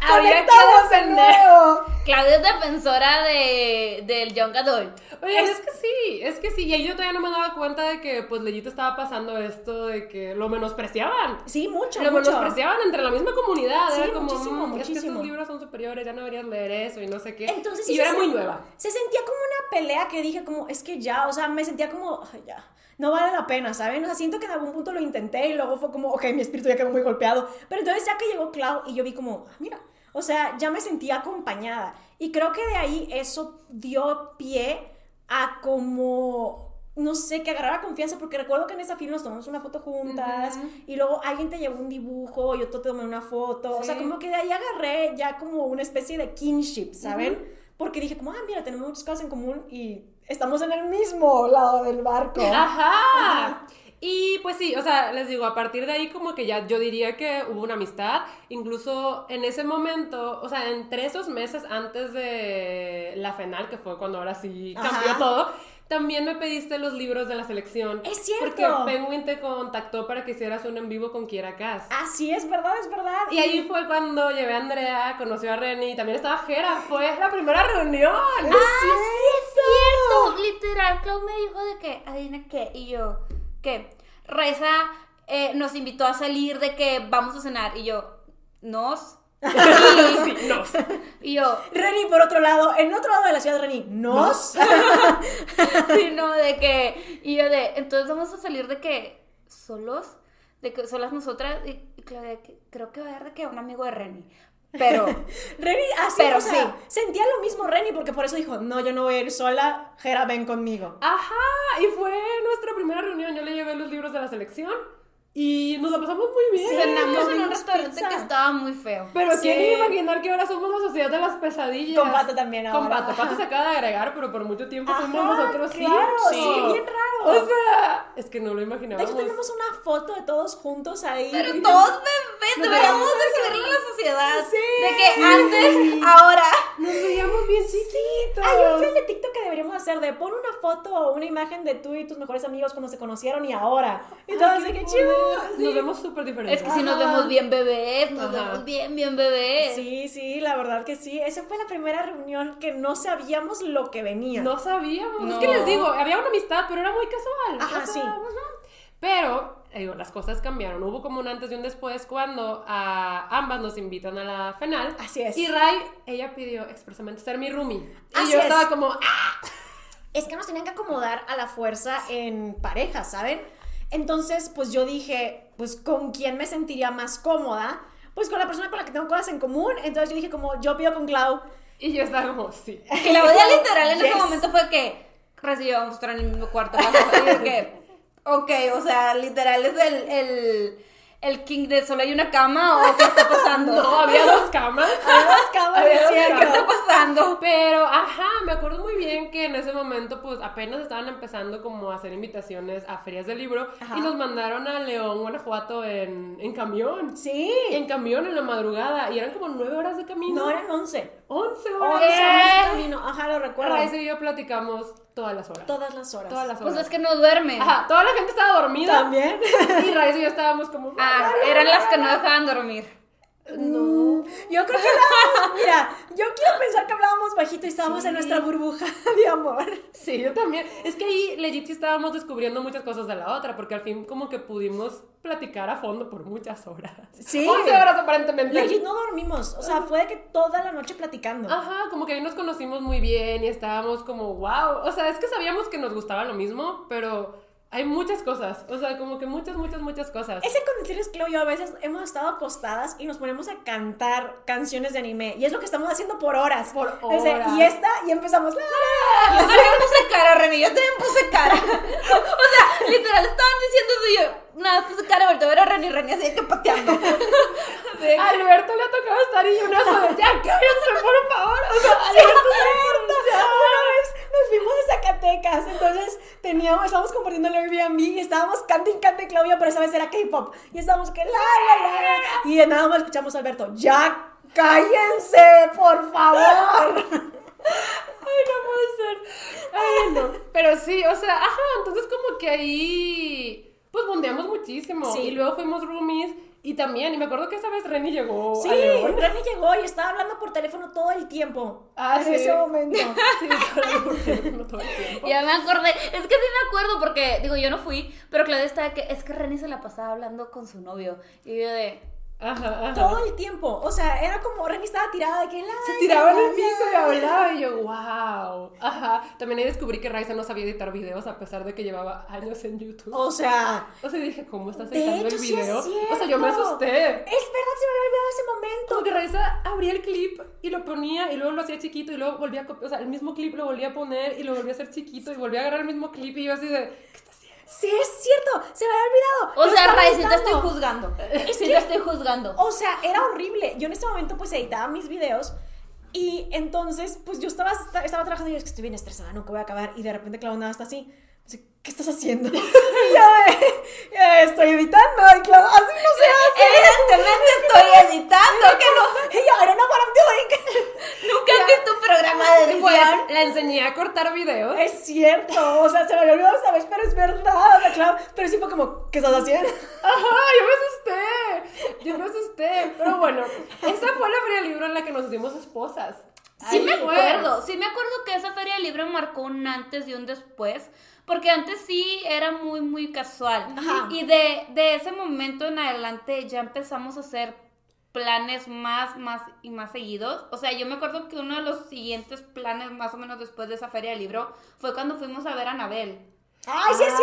Habría que ¡Conectamos de defender. nuevo! Claudia es defensora de, del young adult. Oye, es, Es- que sí, es que sí. Y ahí yo todavía no me daba cuenta de que, pues, leyito estaba pasando esto de que lo menospreciaban. Sí, mucho, Lo mucho. menospreciaban entre la misma comunidad. Sí, era como, muchísimo, "Mm, es que muchísimo. estos libros son superiores, ya no deberías leer eso y no sé qué. Entonces y yo se era muy nueva. Se sentía como una pelea que dije como, es que ya, o sea, me sentía como, "Ay, ya, no vale la pena, ¿saben? O sea, siento que en algún punto lo intenté y luego fue como, ok, mi espíritu ya quedó muy golpeado. Pero entonces ya que llegó Clau y yo vi como, ah, mira, o sea, ya me sentía acompañada. Y creo que de ahí eso dio pie a como no sé, que agarrara confianza, porque recuerdo que en esa film nos tomamos una foto juntas Ujú. y luego alguien te llevó un dibujo, yo te tomé una foto, o sea, Sí. como que de ahí agarré ya como una especie de kinship, ¿saben? Porque dije como, ah, mira, tenemos muchas cosas en común y estamos en el mismo lado del barco. Ajá. Y pues sí, o sea, les digo, a partir de ahí como que ya yo diría que hubo una amistad, incluso en ese momento, o sea, entre esos meses antes de la final, que fue cuando ahora sí cambió Ajá. todo, también me pediste los libros de la selección. Es cierto. Porque Penguin te contactó para que hicieras un en vivo con Kiera Cass. Ah, sí, es verdad, es verdad. Y ahí fue cuando llevé a Andrea, conoció a Reni, también estaba Jera, fue la primera reunión. Ah. Literal, Clau me dijo de que, adivina qué, y yo, ¿qué? Reza eh, nos invitó a salir de que vamos a cenar, y yo, ¿nos? Sí, no. Y yo, Reni, por otro lado, en otro lado de la ciudad, Reni, ¿nos? sí, no, de que, y yo de, entonces vamos a salir de que, solos, de que solas nosotras, y, y Claudia, de que, creo que va a haber de que un amigo de Reni, pero, Reni, así, Pero o sea, sí. sentía lo mismo Reni, porque por eso dijo, no, yo no voy a ir sola, Jera, ven conmigo. Ajá, y fue nuestra primera reunión. Yo le llevé los libros de la selección y nos la pasamos muy bien. cenamos en un restaurante pizza. que estaba muy feo. Pero Sí. quién iba a imaginar que ahora somos la sociedad de las pesadillas. Con Pato también ahora. Con Pato. Pato se acaba de agregar, pero por mucho tiempo fuimos Ajá, nosotros sí. claro, sí, bien raro. O sea, es que no lo De imaginábamos. hecho, tenemos una foto de todos juntos ahí. Pero todos bebés, deberíamos describirle a la sociedad. Sí. de que antes, ahora. Nos veíamos bien chiquitos. Hay un film de TikTok que deberíamos hacer de pon una foto o una imagen de tú y tus mejores amigos cuando se conocieron y ahora. Y todos de que chido. Nos vemos súper diferentes. Es que si nos Ajá. vemos bien bebés, nos Ajá. vemos bien, bien bebés. Sí, sí, la verdad que sí. Esa fue la primera reunión que no sabíamos lo que venía. No sabíamos. Es No. que les digo, había una amistad, pero era muy casual. Ajá, O sea, sí. Pero, digo, las cosas cambiaron. Hubo como un antes y un después cuando a ambas nos invitan a la final. Así es. Y Rai, ella pidió expresamente ser mi roomie. Y Así yo es. estaba como, ¡ah! es que nos tenían que acomodar a la fuerza en pareja, ¿saben? Entonces, pues yo dije, pues con quién me sentiría más cómoda, pues con la persona con la que tengo cosas en común. Entonces yo dije como, yo pido con Clau. Y yo estaba como, sí. Claudia literal en ese momento fue que recibíamos estar en el mismo cuarto. vamos, y que, ok, o sea, literal es el, el, el king de solo hay una cama o qué está pasando. No, había dos camas. Había dos cierto. ¿Qué está pasando? Pero, ajá, me acuerdo muy bien que en ese momento, pues apenas estaban empezando como a hacer invitaciones a ferias de libro Ajá. y nos mandaron a León, Guanajuato en, en camión. Sí. En camión en la madrugada y eran como nueve horas de camino. No, eran 11. 11 11 horas. horas de camino. Ajá, lo recuerdo. Raíz y yo platicamos todas las horas. Todas las horas. Todas las horas. Pues es que no duerme. Ajá, toda la gente estaba dormida. También. Y Raíz y yo estábamos como. Ah, eran las que no dejaban dormir. No. Yo creo que hablábamos, mira, yo quiero pensar que hablábamos bajito y estábamos en nuestra burbuja de amor. Sí, yo también. Es que ahí legit sí estábamos descubriendo muchas cosas de la otra, porque al fin como que pudimos platicar a fondo por muchas horas. Sí. 11 horas aparentemente. Legit no dormimos, o sea, fue de que toda la noche platicando. Ajá, como que ahí nos conocimos muy bien y estábamos como, wow. O sea, es que sabíamos que nos gustaba lo mismo, pero hay muchas cosas. O sea, como que muchas, muchas, muchas cosas. Ese con decirles, y yo a veces hemos estado acostadas y nos ponemos a cantar canciones de anime. Y es lo que estamos haciendo por horas. Por horas. y esta, y empezamos. "La, la, la". Yo también puse cara, Reni, yo también puse cara. O sea, literal, estaban diciendo eso y yo, nada, puse cara, volteo a ver a Reni, Reni así de que pateando. A Alberto le ha tocado estar y una de, ya cállense, por favor. O sea, Sí, Alberto, ya. Una vez nos fuimos de Zacatecas, entonces teníamos, estábamos compartiendo el Airbnb y estábamos cante y cante Claudia, pero esa vez era K-pop. Y estábamos que la, la, la, la. Y nada más escuchamos a Alberto, ya cállense, por favor. Ay, no puede ser. Ay, no. Pero sí, o sea, ajá, entonces como que ahí, pues bondeamos muchísimo. Sí. Y luego fuimos roomies Y también, y me acuerdo que esa vez Renny llegó Sí, a León. Rani llegó y estaba hablando por teléfono todo el tiempo. Ah, en sí. ese momento. Sí, hablando por teléfono todo el tiempo. Ya me acordé. Es que sí me acuerdo porque, digo, yo no fui, pero Claudia estaba que es que Reni se la pasaba hablando con su novio. Y yo de. Ajá, ajá. Todo el tiempo. O sea, era como Rani estaba tirada de que la. Se tiraba en el piso y hablaba y yo, wow. Ajá. También ahí descubrí que Raiza no sabía editar videos a pesar de que llevaba años en YouTube. O sea. O sea, dije, ¿cómo estás editando hecho, el sí es video? o sea, yo me asusté. Es verdad, se me había olvidado ese momento. Como que Raiza abría el clip y lo ponía y luego lo hacía chiquito y luego volvía a copiar, o sea, el mismo clip lo volvía a poner y lo volvía a hacer chiquito y volvía a agarrar el mismo clip y yo así de. Sí, es cierto, se me había olvidado. O sea, Ray, sí te estoy juzgando. Sí te estoy juzgando. O sea, era horrible. Yo en ese momento pues editaba mis videos y entonces pues yo estaba, estaba trabajando y yo es que estoy bien estresada, nunca voy a acabar y de repente Clau nada está así. ¿Qué estás haciendo? y yo de, "Eh, estoy editando y Clau, así no se hace. Evidentemente estoy editando, que no. Y don't know what I'm doing. Nunca has visto un programa de edición. la enseñé a cortar videos. Es cierto, o sea, se me había olvidado esta vez, pero es verdad, o sea, Clau, pero sí fue como, ¿qué estás haciendo? Ajá, yo me asusté. Yo me asusté. Pero bueno, esa fue la feria del libro en la que nos hicimos esposas. Sí Ahí me fue. acuerdo, sí me acuerdo que esa feria del libro marcó un antes y un después, porque antes sí era muy, muy casual. Ajá. Y de, de ese momento en adelante ya empezamos a hacer planes más, más y más seguidos. O sea, yo me acuerdo que uno de los siguientes planes, más o menos después de esa feria del libro, fue cuando fuimos a ver a Anabel. ¡Ay, sí es Ah.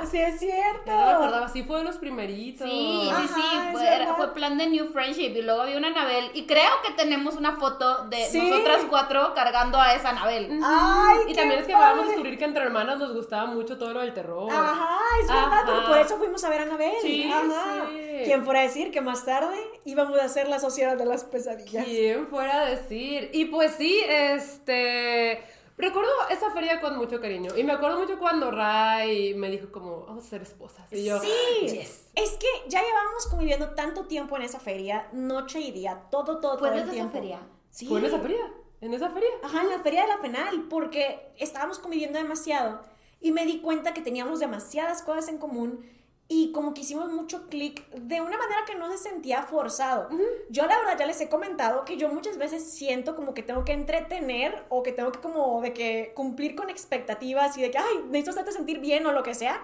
cierto! Sí es cierto. No me acordaba, sí fue de los primeritos. Sí, Ajá, sí, sí, fue, era- fue plan de New Friendship y luego había una Anabel y creo que tenemos una foto de Sí. nosotras cuatro cargando a esa Anabel. ¡Ay, Y qué también es que de padre! descubrir que entre hermanas nos gustaba mucho todo lo del terror. Ajá, es verdad, Ajá. por eso fuimos a ver a Anabel. Sí, Ajá. sí. ¿Quién fuera a decir que más tarde íbamos a hacer la sociedad de las pesadillas? ¿Quién fuera a decir? Y pues sí, este... Recuerdo esa feria con mucho cariño. Y me acuerdo mucho cuando Ray me dijo como, vamos a ser esposas. Y yo, sí, yes. es que ya llevábamos conviviendo tanto tiempo en esa feria, noche y día, todo, todo, ¿Fue todo el desde esa tiempo. feria? Sí. ¿Fue en esa feria? ¿En esa feria? Ajá, en la feria de la penal, porque estábamos conviviendo demasiado y me di cuenta que teníamos demasiadas cosas en común y como que hicimos mucho clic de una manera que no se sentía forzado. Yo la verdad ya les he comentado que yo muchas veces siento como que tengo que entretener o que tengo que como de que cumplir con expectativas y de que, ay, necesito hacerte sentir bien o lo que sea.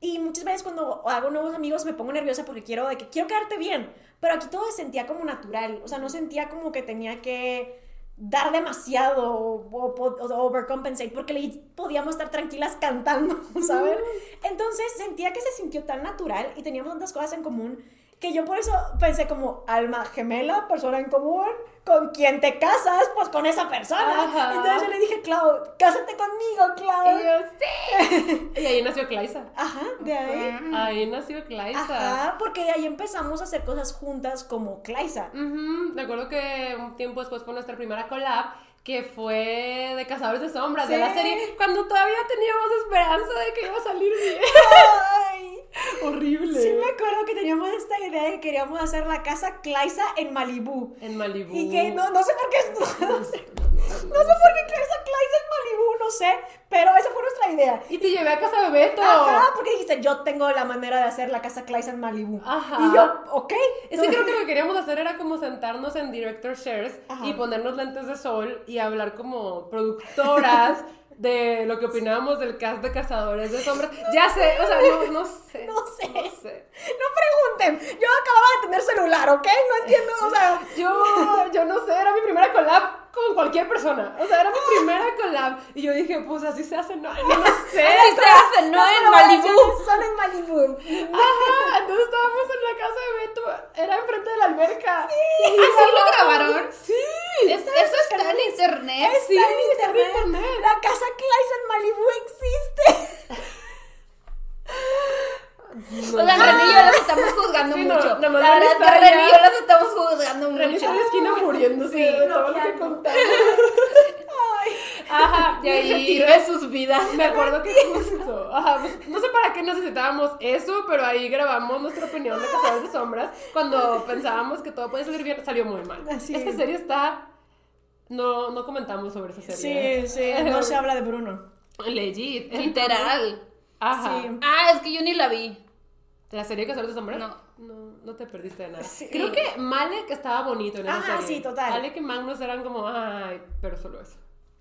Y muchas veces cuando hago nuevos amigos me pongo nerviosa porque quiero de que quiero quedarte bien, pero aquí todo se sentía como natural, o sea, no sentía como que tenía que dar demasiado o, overcompensate porque le podíamos estar tranquilas cantando, ¿sabes? Entonces sentía que se sintió tan natural y teníamos tantas cosas en común que yo por eso pensé como alma gemela, persona en común, con quien te casas, pues con esa persona. Ajá. Entonces yo le dije, Clau, cásate conmigo, Clau. Y yo, sí. Y ahí nació Claisa. Ajá, de ahí. Ahí nació Claisa. Ajá, porque de ahí empezamos a hacer cosas juntas como Claisa. Ujú, Me acuerdo que un tiempo después fue nuestra primera collab, que fue de Cazadores de Sombras, de la serie, cuando todavía teníamos esperanza de que iba a salir bien. Ay. Horrible. Sí me acuerdo que teníamos esta idea de que queríamos hacer la casa Claisa en Malibú. En Malibu. Y que no, no sé por qué no sé, no sé por qué esa Claisa en Malibú, no sé, pero esa fue nuestra idea. Y te llevé a casa de Beto. Ajá, porque dijiste, yo tengo la manera de hacer la casa Claisa en Malibú. Ajá. Y yo, ok. Es que creo que lo que queríamos hacer era como sentarnos en Director Shares Ajá. y ponernos lentes de sol y hablar como productoras de lo que opinábamos del cast de Cazadores de Sombras. Ya sé, o sea, no, no sé. No sé. No sé. No pregunten, yo acababa de tener celular, ¿ok? No entiendo, o sea, Yo, yo no sé, era mi primera collab con cualquier persona. O sea, era mi primera collab. Y yo dije, pues así se hace, no, no sé. Así se hace, no en Malibú. Solo en Malibú. Ajá, entonces estábamos en la casa de Beto, era enfrente de la alberca. ¿Así lo grabaron? Sí. Es- eso está en internet. Está Sí, en está en internet. La casa Claisa en Malibú existe. O sea, René y yo las estamos juzgando Sí, no, mucho. más la verdad está René y yo las estamos juzgando René mucho. está en la esquina muriéndose de todo lo que bloqueando. contamos. Ajá, y ahí de sus vidas. me acuerdo que justo, ajá, pues, no sé para qué necesitábamos eso, pero ahí grabamos nuestra opinión de Cazadores de Sombras cuando pensábamos que todo podía salir bien, salió muy mal. Así Esta es. serie está, no, no comentamos sobre esa serie. Sí, sí, no se habla de Bruno. Legit. Literal. Ajá. Sí. Ah, es que yo ni la vi. ¿La serie Cazadores de Sombras? No. No, no te perdiste de nada. Sí. Creo que Malek estaba bonito en esa Ajá, serie. sí, total. Malek y Magnus eran como, ay, pero solo eso.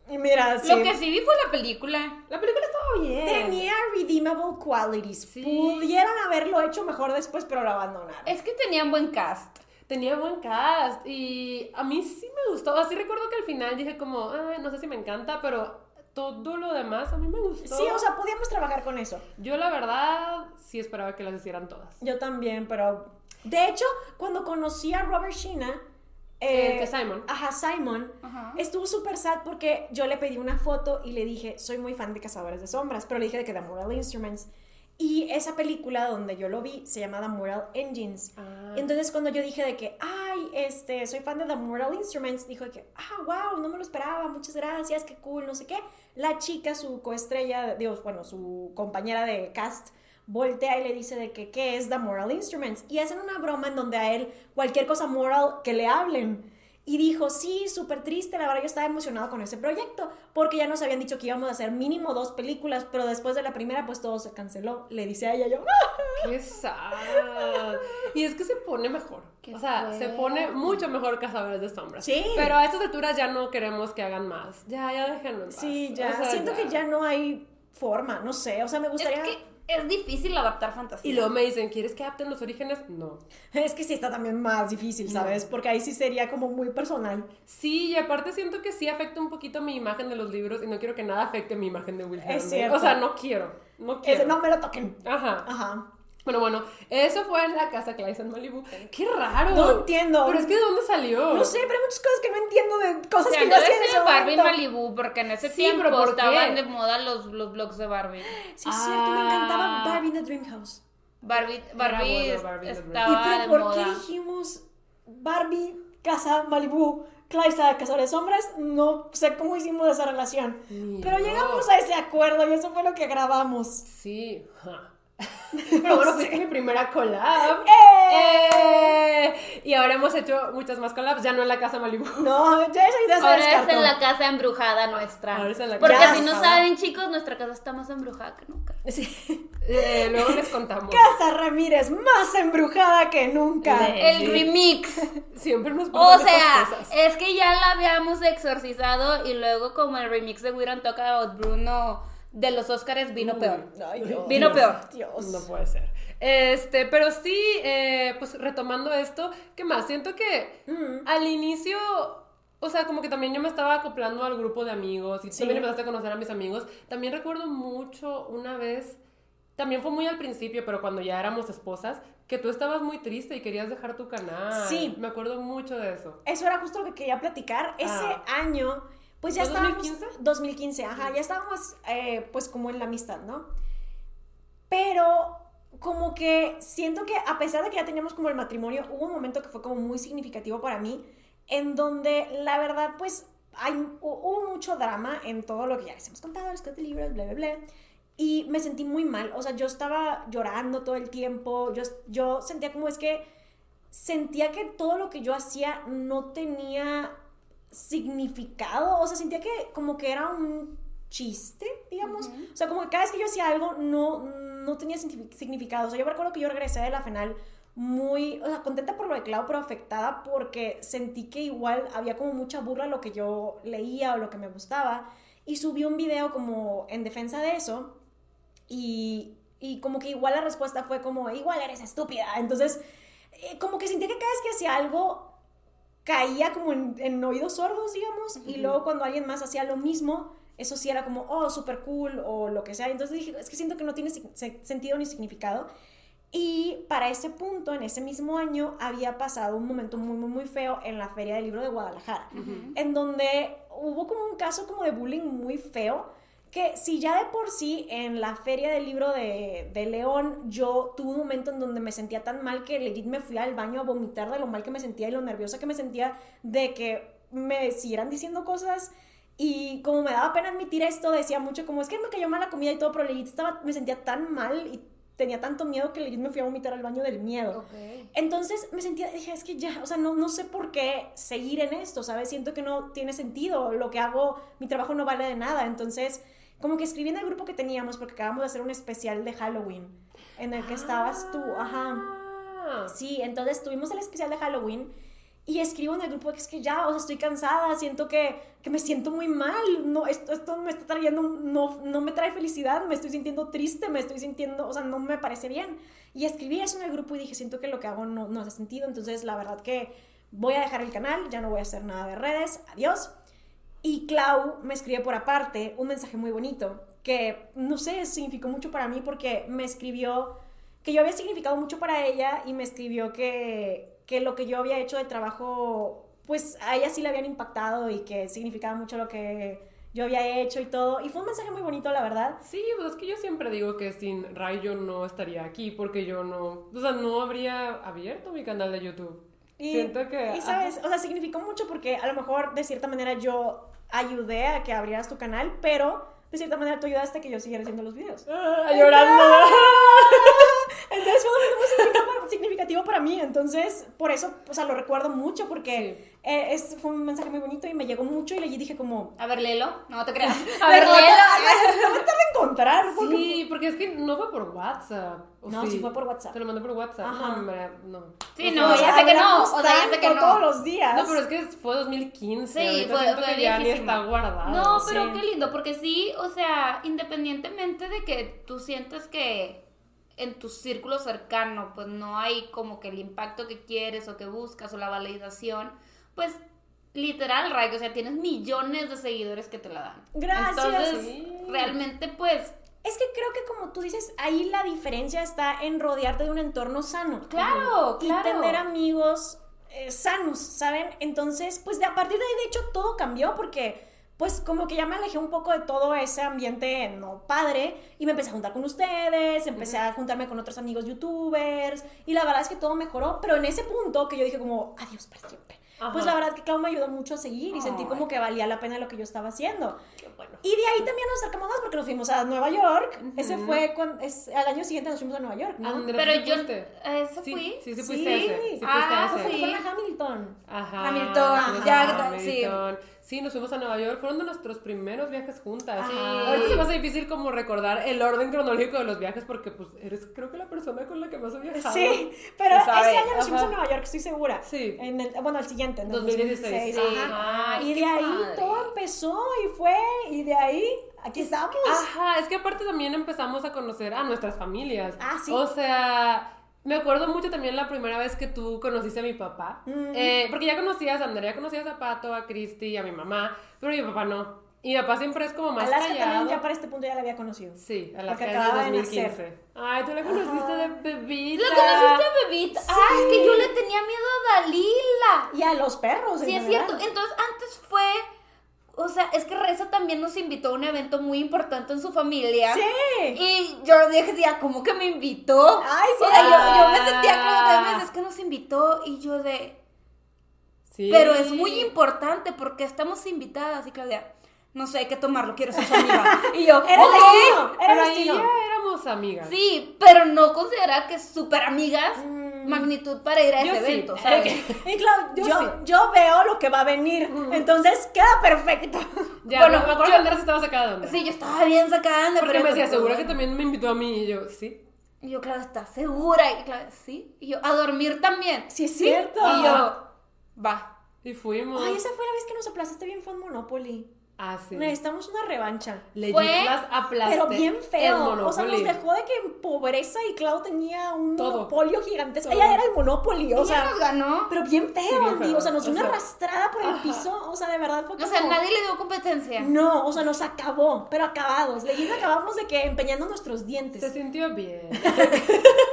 Y mira, sí. Lo que sí vi fue la película. La película estaba bien. Tenía redeemable qualities. Sí. Pudieron haberlo hecho mejor después, pero lo abandonaron. Es que tenían buen cast. Tenía buen cast y a mí sí me gustó. Así recuerdo que al final dije como, ay, no sé si me encanta, pero todo lo demás a mí me gustó. Sí, o sea, podíamos trabajar con eso. Yo la verdad sí esperaba que las hicieran todas. Yo también, pero. De hecho, cuando conocí a Robert Sheena. El que Simon. Ajá, Simon. Ajá. Estuvo súper sad porque yo le pedí una foto y le dije, soy muy fan de Cazadores de Sombras, pero le dije de que The Moral Instruments. Y esa película donde yo lo vi se llama The Moral Engines. Ah. Entonces cuando yo dije de que, ay, este, soy fan de The Moral Instruments, dijo de que, ah, wow, no me lo esperaba, muchas gracias, qué cool, no sé qué. La chica, su coestrella, Dios, bueno, su compañera de cast, voltea y le dice de que, ¿qué es The Moral Instruments? Y hacen una broma en donde a él, cualquier cosa moral que le hablen. Y dijo, sí, súper triste, la verdad yo estaba emocionado con ese proyecto, porque ya nos habían dicho que íbamos a hacer mínimo dos películas, pero después de la primera, pues todo se canceló. Le dice a ella, yo. Qué sad. Y es que se pone mejor. Qué o sea, se pone mucho mejor Cazadores de Sombras. Sí. Pero a estas alturas ya no queremos que hagan más. Ya, ya déjenlo en paz. Sí, ya. O sea, Siento que ya no hay forma, no sé. O sea, me gustaría. Es que es difícil adaptar fantasía. Y luego me dicen, ¿quieres que adapten los orígenes? No. Es que sí está también más difícil, ¿sabes? Porque ahí sí sería como muy personal. Sí, y aparte siento que sí afecta un poquito mi imagen de los libros y no quiero que nada afecte mi imagen de Will Es Herman. cierto. O sea, no quiero. No quiero. Ese, no me lo toquen. Ajá. Ajá. Bueno, bueno, eso fue en la casa Clays en Malibu. ¡Qué raro! No entiendo. Pero es que ¿de dónde salió? No sé, pero hay muchas cosas que no entiendo de cosas O sea, que no yo hacía en Barbie en momento. Malibu, porque en ese Sí, tiempo pero estaban de moda los, los blogs de Barbie. Sí, es cierto, me Ah. encantaba Barbie in the Dream House. Barbie, Barbie, bueno, Barbie el ¿Y estaba pero de por moda. qué dijimos Barbie, casa, Malibu, Cazador de Sombras? No sé cómo hicimos esa relación. Pero llegamos a ese acuerdo y eso fue lo que grabamos. Sí. ja. Pero bueno, pues es mi primera collab. ¡Eh! ¡Eh! Y ahora hemos hecho muchas más collabs, ya no en la casa Malibu. No, ya esa idea se Ahora es descartó. en la casa embrujada nuestra. Ahora es en la Porque casa. si no saben, chicos, nuestra casa está más embrujada que nunca. Sí. Eh, luego les contamos. Casa Ramírez, más embrujada que nunca. El remix. Siempre nos O sea, cosas. es que ya la habíamos exorcizado y luego como el remix de We Don't Talk About Bruno de los Oscars vino peor. Ay, Dios. Vino peor. Dios. No puede ser. Este, pero sí, eh, pues retomando esto, ¿qué más? Siento que Mm. al inicio, o sea, como que también yo me estaba acoplando al grupo de amigos y tú Sí. también empezaste a conocer a mis amigos. También recuerdo mucho una vez, también fue muy al principio, pero cuando ya éramos esposas, que tú estabas muy triste y querías dejar tu canal. Sí. Me acuerdo mucho de eso. Eso era justo lo que quería platicar. Ese Ah. año, pues ya ¿Fue estábamos. 2015? 2015, ajá, ya estábamos, eh, pues como en la amistad, ¿no? Pero como que siento que a pesar de que ya teníamos como el matrimonio, hubo un momento que fue como muy significativo para mí, en donde la verdad, pues hay, hu- hubo mucho drama en todo lo que ya les hemos contado, los de libros, bla, bla, bla. Y me sentí muy mal, o sea, yo estaba llorando todo el tiempo, yo, yo sentía como es que sentía que todo lo que yo hacía no tenía significado, o sea, sentía que como que era un chiste, digamos, o sea, como que cada vez que yo hacía algo no, no tenía signifi- significado, o sea, yo recuerdo que yo regresé de la final muy, o sea, contenta por lo de Clau, pero afectada porque sentí que igual había como mucha burla a lo que yo leía o lo que me gustaba, y subí un video como en defensa de eso, y, y como que igual la respuesta fue como, igual eres estúpida, entonces, eh, como que sentía que cada vez que hacía algo, caía como en, en oídos sordos, digamos, y luego cuando alguien más hacía lo mismo, eso sí era como, oh, súper cool, o lo que sea. Entonces dije, es que siento que no tiene se- sentido ni significado. Y para ese punto, en ese mismo año, había pasado un momento muy, muy, muy feo en la Feria del Libro de Guadalajara, en donde hubo como un caso como de bullying muy feo, que si ya de por sí en la Feria del Libro de, de León yo tuve un momento en donde me sentía tan mal que legit me fui al baño a vomitar de lo mal que me sentía y lo nerviosa que me sentía de que me siguieran diciendo cosas y como me daba pena admitir esto, decía mucho como es que me cayó mal la comida y todo, pero legit estaba, me sentía tan mal y tenía tanto miedo que legit me fui a vomitar al baño del miedo. Entonces me sentía, dije, es que ya, o sea, no, no sé por qué seguir en esto, ¿sabes? Siento que no tiene sentido, lo que hago, mi trabajo no vale de nada, entonces como que escribí en el grupo que teníamos porque acabamos de hacer un especial de Halloween en el que estabas tú, ajá. Ah. Sí, entonces tuvimos el especial de Halloween y escribo en el grupo que es que ya, o sea, estoy cansada, siento que, que me siento muy mal, no, esto, esto me está trayendo, no, no me trae felicidad, me estoy sintiendo triste, me estoy sintiendo, o sea, no me parece bien. Y escribí eso en el grupo y dije, siento que lo que hago no, no hace sentido, entonces la verdad que voy a dejar el canal, ya no voy a hacer nada de redes, adiós. Y Clau me escribió por aparte un mensaje muy bonito que, no sé, significó mucho para mí porque me escribió que yo había significado mucho para ella y me escribió que, que lo que yo había hecho de trabajo, pues a ella sí le habían impactado y que significaba mucho lo que yo había hecho y todo. Y fue un mensaje muy bonito, la verdad. Sí, pues es que yo siempre digo que sin Ray yo no estaría aquí porque yo no, o sea, no habría abierto mi canal de YouTube. Y, Siento que... y sabes, o sea, significó mucho porque a lo mejor de cierta manera yo ayudé a que abrieras tu canal, pero de cierta manera tú ayudaste a que yo siguiera haciendo los videos. Ah, llorando. Entonces fue un momento muy significativo, para mí, entonces por eso, o sea, lo recuerdo mucho porque eh, es, fue un mensaje muy bonito y me llegó mucho y le dije como... A ver, léelo. No te creas. A A ver, léelo. no me tarda en encontrar. porque- Sí, porque es que no fue por WhatsApp. ¿O No, sí fue por WhatsApp. Te lo mandé por WhatsApp. Ajá. No, hombre, no. Sí, O no, sea, ya sé que no, o sea, ya sé que no. todos los días. No, pero es que fue 2015. Sí, fue- siento fue que ya ni viejísimo. está guardado. No, pero sí. qué lindo, porque sí, o sea, independientemente de que tú sientas que en tu círculo cercano, pues no hay como que el impacto que quieres o que buscas o la validación, pues literal, Ray, o sea, tienes millones de seguidores que te la dan. Gracias. Entonces, Sí. realmente, pues, Es que creo que como tú dices, ahí la diferencia está en rodearte de un entorno sano. claro, y claro. tener amigos eh, sanos, ¿saben? Entonces, pues de, a partir de ahí, de hecho, todo cambió porque, pues como que ya me alejé un poco de todo ese ambiente no padre y me empecé a juntar con ustedes, empecé a juntarme con otros amigos youtubers y la verdad es que todo mejoró, pero en ese punto que yo dije como, adiós para siempre. Pues Ajá. la verdad que Clau me ayudó mucho a seguir y sentí como que valía la pena lo que yo estaba haciendo. Qué bueno. Y de ahí también nos acercamos más porque nos fuimos a Nueva York. Ese fue cuando, es, al año siguiente nos fuimos a Nueva York, ¿no? Pero ¿sí yo, fuiste? ¿a ese Sí, fui? sí, sí Sí. fuiste a ese. Sí fuiste Ah, a ese. sí. Fue a Hamilton. Ajá. Hamilton, fuimos ya, a sí. Sí, nos fuimos a Nueva York. Fueron de nuestros primeros viajes juntas. Sí. Ahorita se me hace difícil como recordar el orden cronológico de los viajes porque pues eres creo que la persona con la que más he viajado. Sí, pero ese año nos fuimos a Nueva York, estoy segura. Sí. En el, bueno, el siguiente, en el 2016. 2016, Sí. ajá. Ay, y de ahí padre. todo empezó y fue, y de ahí, aquí estamos. Ajá, es que aparte también empezamos a conocer a nuestras familias. Ah, sí. O sea, me acuerdo mucho también la primera vez que tú conociste a mi papá. Mm. Eh, porque ya conocías a Andrea, ya conocías a Pato, a Cristi y a mi mamá, pero mi papá no. Y mi papá siempre es como más Alaska callado. también ya para este punto ya la había conocido. Sí, Alaska de acababa de 2015. Ay, tú la conociste de bebita. ¿Lo conociste a Bebita? Ah, es que yo le tenía miedo a Dalila. Y a los perros. en Sí, es general. cierto. Entonces, antes fue. O sea, es que Reza también nos invitó a un evento muy importante en su familia. Sí. Y yo decía, ¿cómo que me invitó? Ay, sí. O sea, yo, yo me sentía como que Ah. me es que nos invitó. Y yo de. Sí. Pero es muy importante porque estamos invitadas. Y Claudia, no sé, hay que tomarlo, quiero ser su amiga. Y yo, Era el "Ok". destino, era Pero el ahí destino. ya éramos amigas. Sí, pero no considerar que súper amigas, Mm. Magnitud para ir a Yo ese sí. evento, ¿sabes? Y claro, yo, Yo sí. yo veo lo que va a venir. Entonces queda perfecto. Ya, Bueno, me acuerdo que Andrea sí estaba sacada de onda. Sí, yo estaba bien sacada de Porque me decía, segura que también me invitó a mí. Y yo, sí. Y yo, claro, ¿estás segura? Y claro, sí. Y yo, a dormir también. Sí, es cierto. Y yo, va. Y fuimos. Ay, esa fue la vez que nos aplazaste bien fue en Monopoly. Ah, sí. Necesitamos una revancha. Legit Fue- las aplasté Pero bien en feo. O sea, nos dejó de que en pobreza y Clau tenía un Todo. monopolio gigantesco. Todo. Ella era el Monopoly, o Ella sea. nos ganó. Pero bien feo, Sí, bien Andy. feo. O sea, nos dio O una arrastrada por el piso. O sea, de verdad fue O como... sea, nadie le dio competencia. No, o sea, nos acabó, pero acabados. Le acabamos de que empeñando nuestros dientes. Se sintió bien.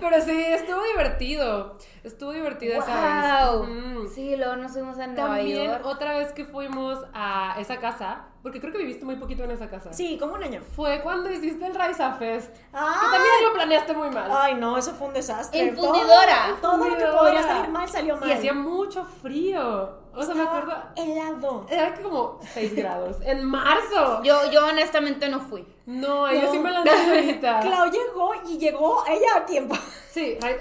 Pero sí, estuvo divertido. Estuvo divertido esa vez. Ujú. Sí, luego nos fuimos a Nueva También York. otra vez que fuimos a esa casa, porque creo que viviste muy poquito en esa casa. Sí, como un año. Fue cuando hiciste el Raiza Fest. Que Ah, también lo planeaste muy mal. Ay, no, eso fue un desastre. En Todo- fundidora. Todo, lo que podría salir mal salió mal. Y hacía mucho frío. O sea, me Estaba acuerdo. helado. Era que como 6 grados. En marzo. Yo, yo honestamente no fui. No, yo No. sí me lancé ahorita. Clau llegó y llegó ella a tiempo. Sí, Rai-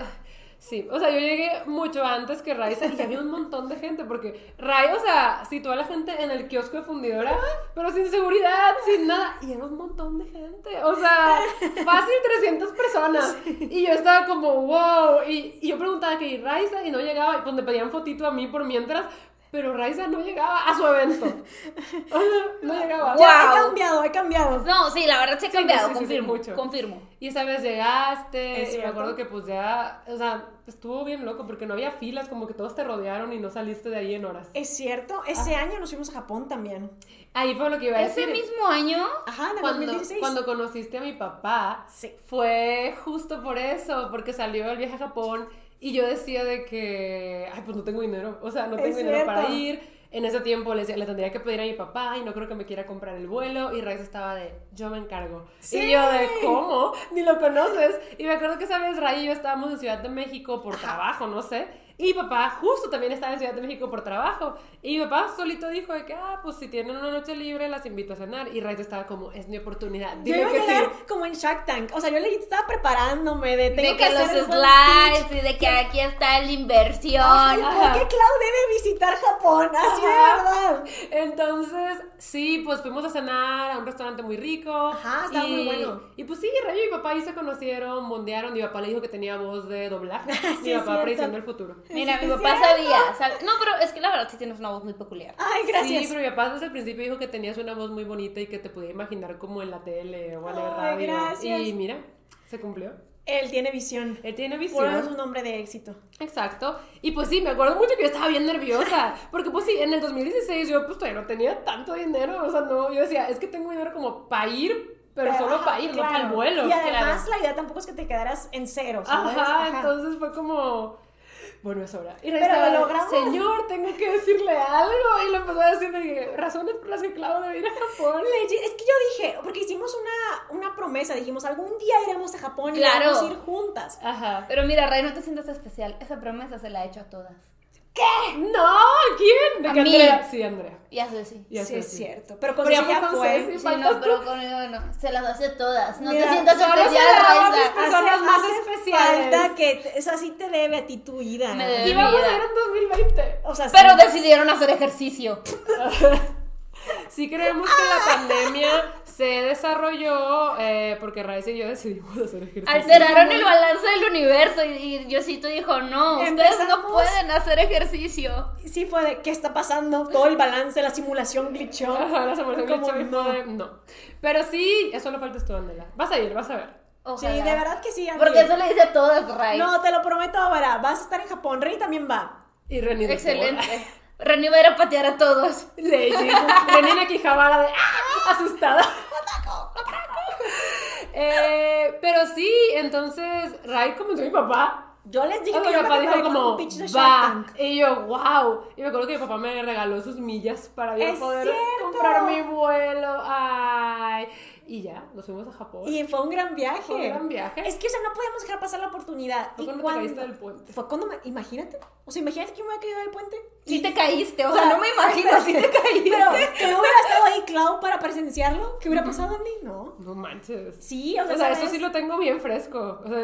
Sí, o sea, yo llegué mucho antes que Raiza y había un montón de gente, porque Rai, o sea, situó a la gente en el kiosco de fundidora, pero sin seguridad, sin nada, y era un montón de gente, o sea, fácil 300 personas, y yo estaba como, wow, y, y yo preguntaba que ¿y Raiza, y no llegaba, y pues me pedían fotito a mí por mientras, pero Raiza no llegaba a su evento, O sea, no llegaba. Ya, he Wow. cambiado, he cambiado. No, sí, la verdad se ha cambiado, sí, sí, sí, confirmo, mucho. confirmo. Y esa vez llegaste, ¿Es y me cierto? acuerdo que pues ya, o sea, estuvo bien loco porque no había filas, como que todos te rodearon y no saliste de ahí en horas. Es cierto, ese año nos fuimos a Japón también. Ahí fue lo que iba a Ese decir. mismo año, Ajá, en el Cuando, 2016. cuando conociste a mi papá, Sí. fue justo por eso, porque salió el viaje a Japón y yo decía de que, ay, pues no tengo dinero, o sea, no Es tengo dinero para ir. En ese tiempo le, decía, le tendría que pedir a mi papá y no creo que me quiera comprar el vuelo. Y Raiza estaba de, yo me encargo. Sí. Y yo de, ¿cómo? Ni lo conoces. Y me acuerdo que esa vez Ray y yo estábamos en Ciudad de México por trabajo, no sé. Y mi papá justo también estaba en Ciudad de México por trabajo. Y mi papá solito dijo de que, ah, pues si tienen una noche libre, las invito a cenar. Y Raiza estaba como, es mi oportunidad. Yo Dime iba a que llegar sí. como en Shark Tank. O sea, yo le estaba preparándome de tengo de que los slides y de que aquí está la inversión. Ay, ¿por qué Clau debe visitar Japón? Así de Ajá. verdad. Entonces, sí, pues fuimos a cenar a un restaurante muy rico. Ajá, estaba y, muy bueno. Y pues sí, Rayo y mi papá ahí se conocieron, bondearon. Mi papá le dijo que tenía voz de doblaje. Sí, mi papá prediciendo el futuro. Mira, mi papá cierto. sabía, sab- No, pero es que la verdad sí tienes una voz muy peculiar. Ay, gracias. Sí, pero mi papá desde el principio dijo que tenías una voz muy bonita y que te podía imaginar como en la tele o en la Ay, radio. gracias. Y mira, se cumplió. Él tiene visión. Él tiene Por eso es visión. un hombre de éxito. Exacto. Y pues sí, me acuerdo mucho que yo estaba bien nerviosa. Porque pues sí, en el 2016 yo pues todavía no tenía tanto dinero. O sea, no, yo decía, es que tengo dinero como para ir, pero solo ajá, para ir, no para el vuelo. Y además claro. la idea tampoco es que te quedaras en cero, ¿sabes? Ajá, entonces fue como, bueno, es hora. Y estaba lo logramos. Señor, tengo que decirle algo. Y le empezó a decir de que, razones por las que Clau debe ir a Japón. Es que yo dije, porque hicimos una, una promesa, dijimos, algún día iremos a Japón y vamos a ir juntas. Ajá. Pero mira, Ray, no te sientas especial. Esa promesa se la he hecho a todas. No, ¿quién? ¿De A que mí. Andrea? Sí, Andrea. Y hace sí. Ya sí, sé, es sí. cierto. Pero con Pero ya Cecilia fue. Ceci. Sí, no, pero conmigo no. Se las hace todas. No Mira, te sientas especial, a Raiza. personas más hace especiales. falta que te- eso así te debe a ti tu vida. Me debe. Y vamos vida. a ir en 2020. O sea, Pero sí. decidieron hacer ejercicio. Sí creemos que la pandemia se desarrolló eh, porque Raiza y yo decidimos hacer ejercicio. Alteraron el balance del universo y, y Diosito dijo, no, ustedes no pueden hacer ejercicio. Sí fue de, ¿qué está pasando? Todo el balance, la simulación glitchó. Ajá, la simulación glitchó y no. de, no. Pero sí, eso lo faltas tú, Andela. Vas a ir, vas a ver. Sí, Ojalá. de verdad que sí. Andy. Porque eso le dice a todas, Ray. No, te lo prometo ahora. Vas a estar en Japón. Rey también va. Y Reni de Excelente. Reni va a ir a patear a todos. Legit. Renina Quijabara de ¡ah! asustada. Eh, pero sí, entonces Ray convenció a mi papá. Yo les dije que mi papá dijo como, va. Y yo, wow. Y me acuerdo que mi papá me regaló sus millas para yo ¡Es poder cierto! comprar mi vuelo. Ay. Y ya, nos fuimos a Japón. Y fue un gran viaje. Fue un gran viaje. Es que, o sea, no podíamos dejar pasar la oportunidad. Fue y cuando te caíste del puente. Fue cuando me... Imagínate. O sea, imagínate que yo me había caído del puente. Sí Y- te caíste, o O sea, sea, no me imagino si te caíste. Pero que no hubiera estado ahí Clau para presenciarlo. ¿Qué hubiera pasado a mí? No. No manches. Sí, o sea, O sea, ¿sabes? eso sí lo tengo bien fresco. O sea,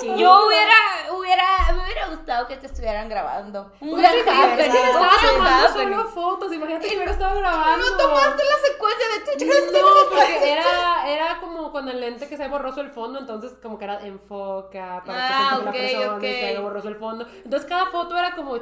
Sí. Yo hubiera, hubiera, me hubiera gustado que te estuvieran grabando. Un Hubiera gran tomando solo fotos. Imagínate que hubiera estado grabando. No tomaste la secuencia de Twitch. No, porque era, era como con el lente que se ve borroso el fondo, entonces como que era enfoca para Ah, que se enfoque ok, la persona ok. y se borroso el fondo. Entonces cada foto era como.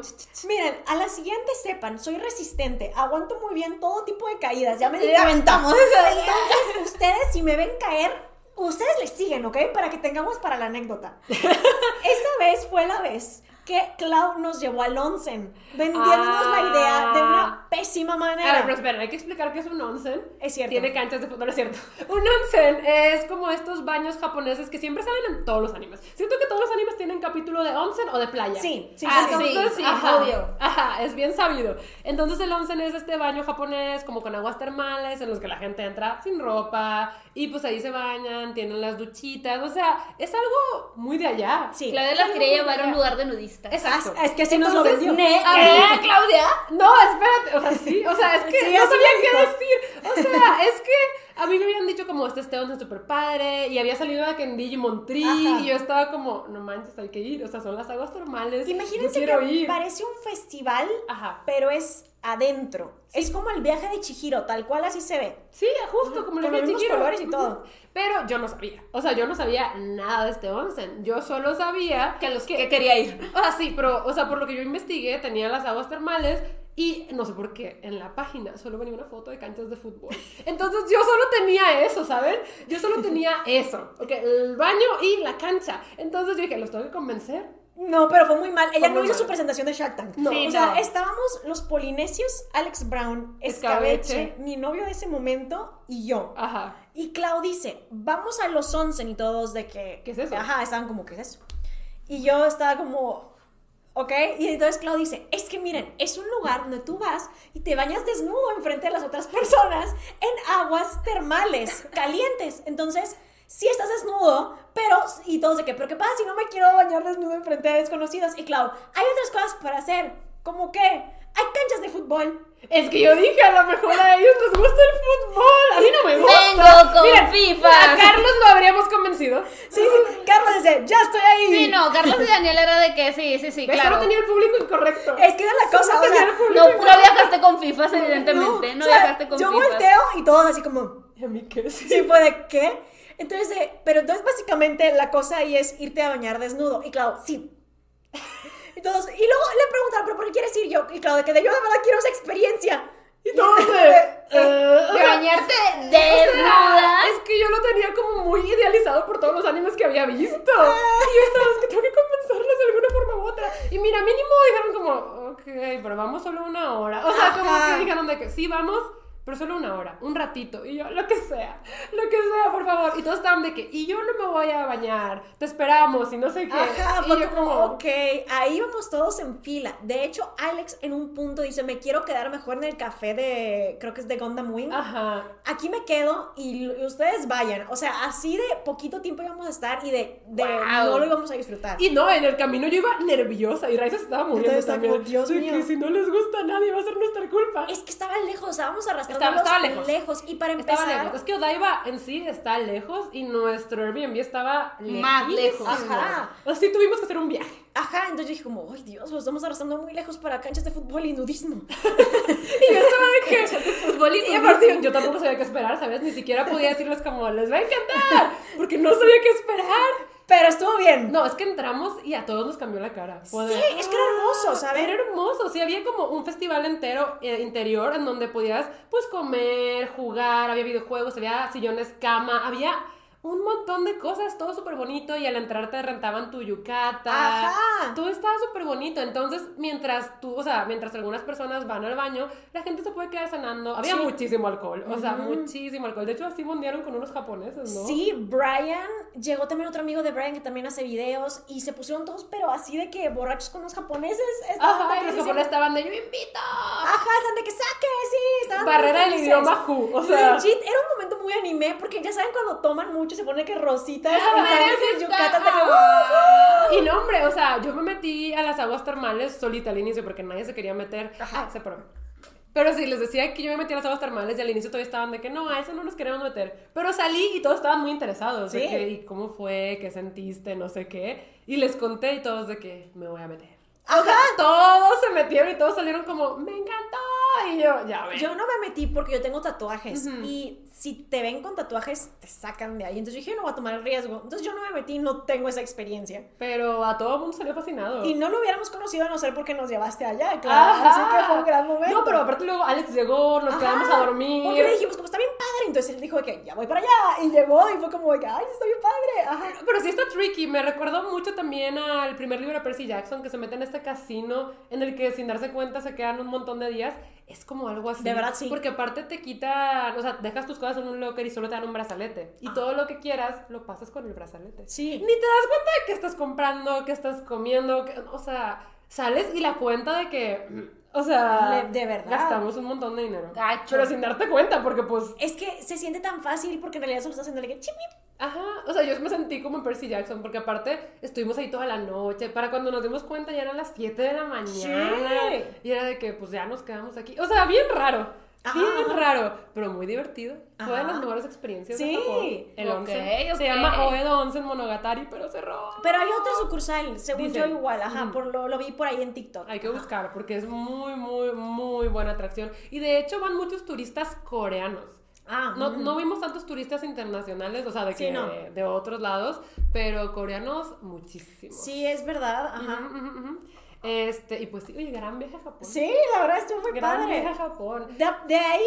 Miren, a la siguiente sepan, soy resistente, aguanto muy bien todo tipo de caídas, ya me di aventamos. Entonces, ustedes si me ven caer, ustedes les siguen, ¿ok? Para que tengamos para la anécdota. Esa vez fue la vez que Clau nos llevó al onsen, vendiéndonos la idea de una pésima A ver, manera. pero espera, hay que explicar que es un onsen. Es cierto. Tiene canchas de fútbol, es cierto. Un onsen es como estos baños japoneses que siempre salen en todos los animes. Siento que todos los animes tienen capítulo de onsen o de playa. Sí, sí, Ah, sí, sí. sí. Entonces, ajá, obvio. Ajá, es bien sabido. Entonces el onsen es este baño japonés como con aguas termales en los que la gente entra sin ropa y pues ahí se bañan, tienen las duchitas, o sea, es algo muy de allá. Sí. Claudia las quería llevar a un lugar de nudistas. Exacto. Ah, es que así nos lo vendió. ¿Ne- A ¿Qué, ver. Claudia? No, espérate, o sea, sí, o sea, es que Sí, no sabía qué decir. O sea, es que A mí me habían dicho como este Esteban es súper padre y había salido de que en Digimon Tree Ajá. y yo estaba como, no manches, hay que ir, o sea, son las aguas termales. Imagínense yo que ir. parece un festival, Ajá. pero es adentro. Es como el viaje de Chihiro, tal cual así se ve. Sí, justo como Con le los mismos Chihiro. colores y todo. Pero yo no sabía. O sea, yo no sabía nada de este onsen. Yo solo sabía Que los que quería ir. O sea, sí, pero, o sea, por lo que yo investigué, tenía las aguas termales y no sé por qué, en la página solo venía una foto de canchas de fútbol. Entonces yo solo tenía eso, ¿saben? Yo solo tenía eso. Ok, el baño y la cancha. Entonces yo dije, los tengo que convencer. No, pero fue muy mal. Ella Fue no muy hizo su mal. presentación de Shark Tank. No. Sí, o sea, no. estábamos los polinesios, Alex Brown, Escabeche, Escabeche. mi novio de ese momento y yo. Ajá. Y Clau dice, vamos a los onsen y todos de que... ¿Qué es eso? Ajá, estaban como, ¿qué es eso? Y yo estaba como, ¿ok? Y entonces Clau dice, es que miren, es un lugar donde tú vas y te bañas desnudo enfrente de las otras personas en aguas termales, calientes. Entonces, sí estás desnudo, pero... Y todos de que, ¿pero qué pasa si no me quiero bañar desnudo enfrente de desconocidos? Y Clau, hay otras cosas para hacer, como que hay canchas de fútbol. Es que yo dije, a lo mejor a ellos les gusta el fútbol. A mí no me gusta. Vengo con Miren, FIFA. A Carlos lo habríamos convencido. Sí, sí, Carlos dice, ya estoy ahí. Sí, no, Carlos y Daniel era de que sí, sí, sí, ¿Ves? claro. Solo tenía el público incorrecto. Es que era la cosa, o sea, el público No, no viajaste con FIFAs, evidentemente. No, o sea, viajaste con yo FIFAs. volteo y todos así como, ¿Y a mí qué? Sí. sí, fue de qué. Entonces, eh, pero entonces básicamente la cosa ahí es irte a bañar desnudo. Y claro, sí. Y todos, y luego le preguntaron, ¿pero por qué quieres ir yo? Y claro, de que de yo de verdad quiero esa experiencia. Y todos de... eh, De bañarte desnuda. Es que yo lo tenía como muy idealizado por todos los animes que había visto. Y yo estaba, es que tengo que convencerlos de alguna forma u otra. Y mira, mínimo dijeron como, ok, pero vamos solo una hora. O sea, como Ajá. que dijeron de que sí, vamos, pero solo una hora, un ratito. Y yo, lo que sea, lo que sea, por favor. Y todos estaban de que, y yo no me voy a bañar, te esperamos y no sé qué. Ajá, y yo como, ok, ahí vamos todos en fila. De hecho, Alex en un punto dice, me quiero quedar mejor en el café de, creo que es de Gundam Wing. Ajá. Aquí me quedo y l- ustedes vayan. O sea, así de poquito tiempo íbamos a estar y de, de Wow. no lo íbamos a disfrutar. Y no, en el camino yo iba nerviosa y Raiza estaba muriendo Entonces también. como, Dios de mío. que si no les gusta a nadie va a ser nuestra culpa. Es que estaba lejos, estábamos arrastrando Estaba- estaba lejos. Y para empezar, Estaba lejos. Es que Odaiba en sí está lejos y nuestro Airbnb estaba Más lejos. Ajá. Así tuvimos que hacer un viaje. Ajá, entonces yo dije como, ay Dios, lo estamos arrastrando muy lejos para canchas de fútbol y nudismo. Y yo estaba de que... Fútbol y Y aparte yo tampoco sabía qué esperar, ¿sabes? Ni siquiera podía decirles como, les va a encantar. Porque no sabía qué esperar. Pero estuvo bien. No, es que entramos y a todos nos cambió la cara. Sí, es que era hermoso, ¿sabes? Era hermoso, sí, había como un festival entero eh, interior en donde podías pues comer, jugar, había videojuegos, había sillones, cama, había un montón de cosas, todo súper bonito y al entrar te rentaban tu yucata. Ajá. Todo estaba súper bonito, entonces mientras tú, o sea, mientras algunas personas van al baño, la gente se puede quedar cenando. Había Sí. muchísimo alcohol, o sea, muchísimo alcohol. De hecho, así bondearon con unos japoneses, ¿no? Sí, Brian, llegó también otro amigo de Brian que también hace videos y se pusieron todos, pero así de que borrachos con los japoneses. Ajá, y los japoneses estaban de yo invito. Ajá, están de que saque, sí, estaban Barrera del idioma Ju, o sea. Legit, era un momento muy anime porque ya saben cuando toman mucho se pone que rositas y yucatas de ah. Y no, hombre, o sea, yo me metí a las aguas termales solita al inicio porque nadie se quería meter. Ajá. Ah, se probó. Pero sí, les decía que yo me metí a las aguas termales y al inicio todavía estaban de que no, a eso no nos queremos meter. Pero salí y todos estaban muy interesados. De Sí. que, ¿y cómo fue? ¿Qué sentiste? No sé qué. Y les conté y todos de que me voy a meter. Ajá. Todos se metieron y todos salieron como, me encantó. Y yo, ya ven. Yo no me metí porque yo tengo tatuajes y si te ven con tatuajes te sacan de ahí. Entonces yo dije, no voy a tomar el riesgo. Entonces yo no me metí, no tengo esa experiencia. Pero a todo el mundo salió fascinado. Y no lo hubiéramos conocido a no ser porque nos llevaste allá, claro. Así que fue un gran momento. No, pero aparte luego Alex llegó, nos Ajá, quedamos a dormir. Porque le dijimos, como está bien padre. Entonces él dijo que ya voy para allá. Y llegó y fue como ay, está bien padre. Ajá. Pero sí está tricky. Me recordó mucho también al primer libro de Percy Jackson que se mete en este casino en el que sin darse cuenta se quedan un montón de días. Es como algo así. De verdad, sí. Porque aparte te quitan, o sea, dejas tus cosas en un locker y solo te dan un brazalete. Y todo lo que quieras lo pasas con el brazalete. Sí. Ni te das cuenta de qué estás comprando, qué estás comiendo, que- o sea, sales y la cuenta de que, o sea, De- de verdad. gastamos un montón de dinero. Gacho. Pero sin darte cuenta, porque pues Es que se siente tan fácil porque en realidad solo estás haciendo que chip. Ajá, o sea, yo me sentí como en Percy Jackson, porque aparte estuvimos ahí toda la noche, para cuando nos dimos cuenta ya eran las 7 de la mañana, Sí. y era de que pues ya nos quedamos aquí, o sea, bien raro, Bien ajá. raro, pero muy divertido. Fue de Ajá. las mejores experiencias Sí. de Japón. El Ok, onsen. ok. Se llama Oedo Onsen Monogatari, pero cerró. Pero hay otra sucursal, según Dicen. yo igual, ajá, Ujú. por lo, lo vi por ahí en TikTok. Hay que buscar porque es muy, muy, muy buena atracción. Y de hecho van muchos turistas coreanos. Ah, No, mm. no vimos tantos turistas internacionales, o sea, de, Sí, que, no. de otros lados, pero coreanos muchísimos. Sí, es verdad, ajá. Ujú, ujú. Este, y pues sí, oye, gran viaje a Japón. Sí, la verdad estuvo muy gran padre. viaje a Japón. De, de ahí,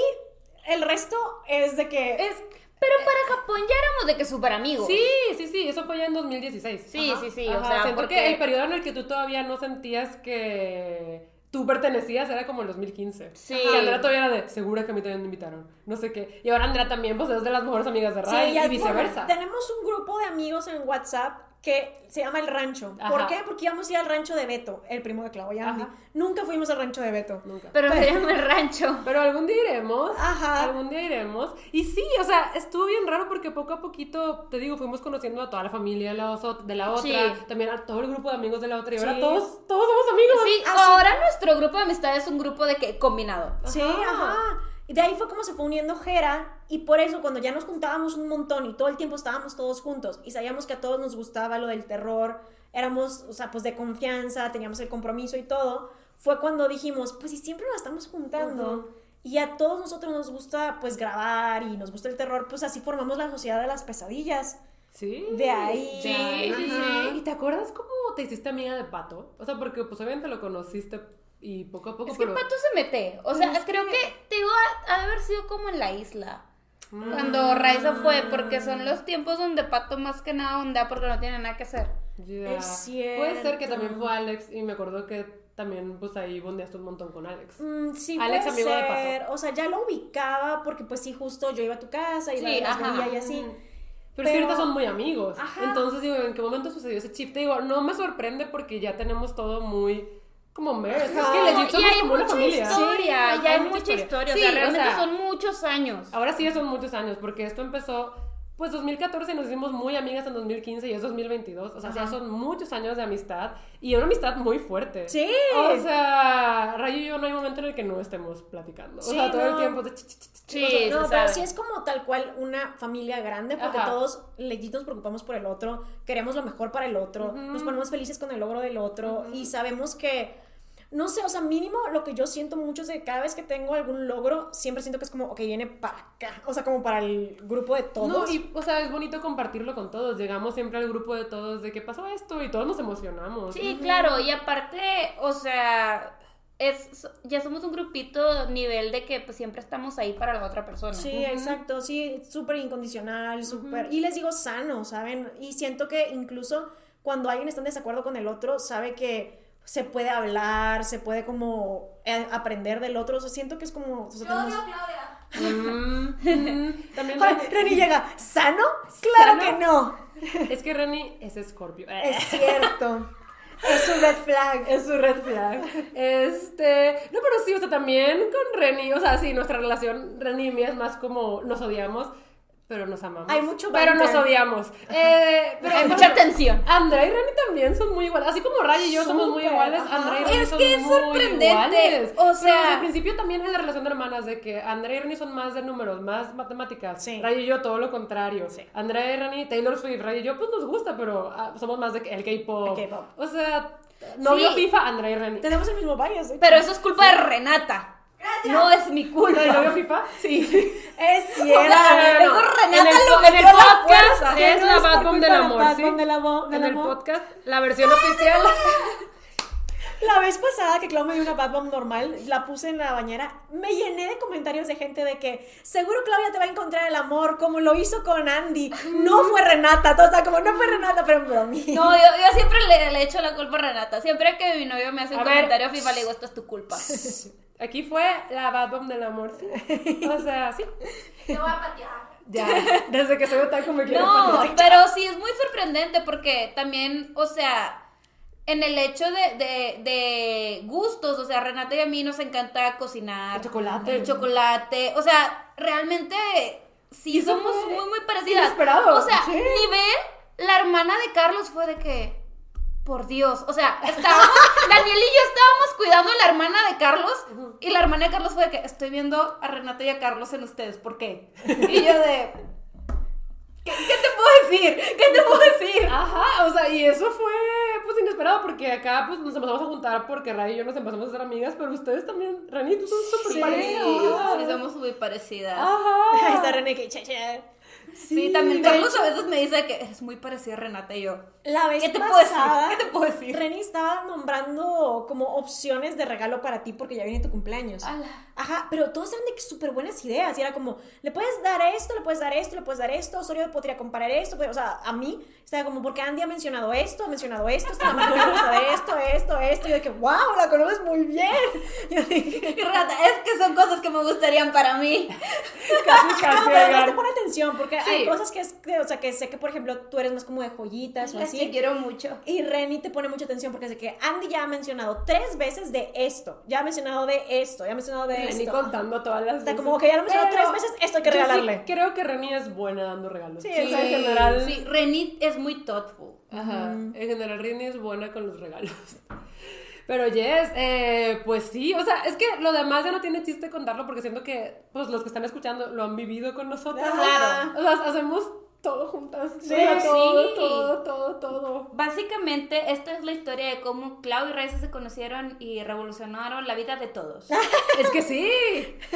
el resto es de que... Es, Pero para Japón ya éramos de que súper amigos. sí, sí, sí, eso fue ya en 2016. Sí, Ajá, sí, sí, o ajá, sea, siento porque- que el periodo en el que tú todavía no sentías que tú pertenecías era como el 2015. Sí. Que Andrea todavía era de, segura que a mí también me invitaron, no sé qué. Y ahora Andrea también, pues es de las mejores amigas de Ray y viceversa. bueno, tenemos un grupo de amigos en WhatsApp que se llama El Rancho. ¿Por qué? Porque íbamos a ir al rancho de Beto, el primo de Clau y Andy. Ajá. Nunca fuimos al rancho de Beto. Nunca. Pero se llama el rancho. Pero algún día iremos. Ajá. Algún día iremos. Y sí, o sea, estuvo bien raro porque poco a poquito, te digo, fuimos conociendo a toda la familia de la, oso- de la otra, Sí. también a todo el grupo de amigos de la otra. Y ahora Sí. todos, todos somos amigos. Sí, Así- ahora nuestro grupo de amistades es un grupo de que combinado. Sí, Ajá. Y de ahí fue como se fue uniendo Jera. Y por eso, cuando ya nos juntábamos un montón y todo el tiempo estábamos todos juntos y sabíamos que a todos nos gustaba lo del terror, éramos, o sea, pues de confianza, teníamos el compromiso y todo, fue cuando dijimos, pues si siempre nos estamos juntando. Y a todos nosotros nos gusta pues grabar y nos gusta el terror, pues así formamos la sociedad de las pesadillas. Sí. De ahí. Sí, sí, sí. ¿Y te acuerdas cómo te hiciste amiga de Pato? O sea, porque pues obviamente lo conociste y poco a poco, Es que pero... Pato se mete. O sea, Es creo que- que, te digo, ha, de haber sido como en la isla. Mm. Cuando Raiza fue, porque son los tiempos donde Pato más que nada onda porque no tiene nada que hacer. Ya. Es Puede ser que cierto. también fue Alex y me acuerdo que también pues ahí bondeaste un montón con Alex. Mm, sí, Alex, puede amigo de Pato. ser. O sea, ya lo ubicaba porque pues sí, justo yo iba a tu casa y Sí, las ajá. veía y así. Pero, es que Pero- ahorita son muy amigos. Ajá. Entonces digo, ¿en qué momento sucedió ese chip? Te digo, no me sorprende porque ya tenemos todo muy como merged. Es que legit somos hay como una mucha familia. historia, Sí, ya hay mucha historia. Sí, o sea, realmente sea, son muchos años. Ahora sí ya son muchos años porque esto empezó pues 2014 nos hicimos muy amigas en 2015 y es 2022. O sea, ya Ajá. son muchos años de amistad y una amistad muy fuerte. Sí. O sea, Rayo y yo no hay momento en el que no estemos platicando. O Sí, sea, todo el tiempo de ch, ch, ch, ch. Sí, O sea, se no, pero sabe. sí es como tal cual una familia grande porque Ajá. todos legit nos preocupamos por el otro, queremos lo mejor para el otro, nos ponemos felices con el logro del otro y sabemos que, no sé, o sea, mínimo lo que yo siento mucho es de cada vez que tengo algún logro, siempre siento que es como, ok, viene para acá, o sea, como para el grupo de todos. No, y, o sea, es bonito compartirlo con todos. Llegamos siempre al grupo de todos de que pasó esto y todos nos emocionamos. Sí, claro, y aparte, o sea, es ya somos un grupito nivel de que pues siempre estamos ahí para la otra persona. Sí, exacto, sí, súper incondicional, súper... Y les digo sano, ¿saben? Y siento que incluso cuando alguien está en desacuerdo con el otro, sabe que se puede hablar, se puede como eh, aprender del otro, o sea, siento que es como... o sea, Yo odio tenemos- a Claudia. También Reni llega, ¿sano? Claro ¿Sano? que no. es que Reni es Scorpio. Es cierto. es un red flag. Es su red flag. Este. No, pero sí, o sea, también con Reni. O sea, sí, nuestra relación, Reni y mía, es más como nos odiamos, pero nos amamos. Hay mucho Pero nos odiamos. Eh, pero Hay mucha tensión. Andrea y Reni también son muy iguales. Así como Ray y yo somos muy iguales. Andrea y Reni Es son que es muy sorprendente, iguales. o Pero sea- desde el principio también en la relación de hermanas, de que Andrea y Reni son más de números, más matemáticas. Sí. Ray y yo todo lo contrario. Sí. Andrea y Reni, Taylor Swift, Ray y yo, pues nos gusta, pero ah, somos más de el K-pop. K-pop. O sea, novio Sí. FIFA, Andrea y Reni. Tenemos el mismo bias. ¿eh? Pero eso es culpa de Renata. Gracias. No es mi culpa. ¿El novio FIFA? Sí. Es No, cierto. eso Renata en el, lo en el la podcast es No la Bad Bomb del de amor, ¿sí? Bomb del amor- del En el podcast, la versión oficial. La vez pasada que Clau me dio una Bad Bomb normal, la puse en la bañera, me llené de comentarios de gente de que seguro Claudia te va a encontrar el amor, como lo hizo con Andy. No fue Renata, o sea, como no fue Renata, pero en bromí. No, yo, yo siempre le, le echo la culpa a Renata. Siempre que mi novio me hace un A ver. comentario FIFA, le digo, esto es tu culpa. Aquí fue la Bad Bomb del amor, sí. O sea, sí. Te voy a patear. Ya, desde que soy otaku me quiero No, patear. pero sí es muy sorprendente porque también, o sea, en el hecho de, de, de gustos, o sea, Renata y a mí nos encanta cocinar. El chocolate. El chocolate. O sea, realmente sí somos muy, muy parecidas. inesperado, O sea, sí. nivel, la hermana de Carlos fue de que. Por Dios, o sea, estábamos, Daniel y yo estábamos cuidando a la hermana de Carlos y la hermana de Carlos fue de que estoy viendo a Renata y a Carlos en ustedes, ¿por qué? Y yo de... ¿Qué, qué te puedo decir? ¿Qué te puedo decir? Ajá, o sea, y eso fue pues inesperado porque acá pues nos empezamos a juntar porque Ray y yo nos empezamos a hacer amigas, pero ustedes también, Rani, tú son súper Sí. parecidas. Sí, somos muy parecidas. Ahí está Ajá. René que che, che. Sí, también Carlos a veces me dice que es muy parecida a Renata y yo. La vez ¿Qué te puedo decir? ¿Qué te puedo decir? Reni estaba nombrando como opciones de regalo para ti porque ya viene tu cumpleaños. Ala. Ajá, pero todos eran de que súper buenas ideas. Y era como, le puedes dar esto, le puedes dar esto, le puedes dar esto. Osorio podría comprar esto. pues, o sea, a mí estaba como, porque Andy ha mencionado esto, ha mencionado esto. Gusta de esto, esto, esto. Y yo que, wow, la conoces muy bien. Yo dije, Y Renata, es que son cosas que me gustarían para mí. Casi, No, casi. pero además oigan. te pone atención porque hay Sí. cosas que es, que, o sea, que sé que, por ejemplo, tú eres más como de joyitas o así. te quiero mucho. Y Reni te pone mucha atención porque sé que Andy ya ha mencionado tres veces de esto, ya ha mencionado de esto, ya ha mencionado de Reni esto. contando todas las Está veces. como que ya lo mencionó Pero tres veces, esto hay que yo sí regalarle. creo que Reni es buena dando regalos. Sí, O sea, sí. en general. Sí, Renit es muy thoughtful. Ajá. En general, Reni es buena con los regalos. Pero Jess, eh, pues sí, o sea, es que lo demás ya no tiene chiste contarlo porque siento que pues los que están escuchando lo han vivido con nosotros. Claro. O sea, hacemos todo juntas. Sí, todo, sí. todo, todo, todo. Básicamente, esta es la historia de cómo Clau y Raiza se conocieron y revolucionaron la vida de todos. Es que sí,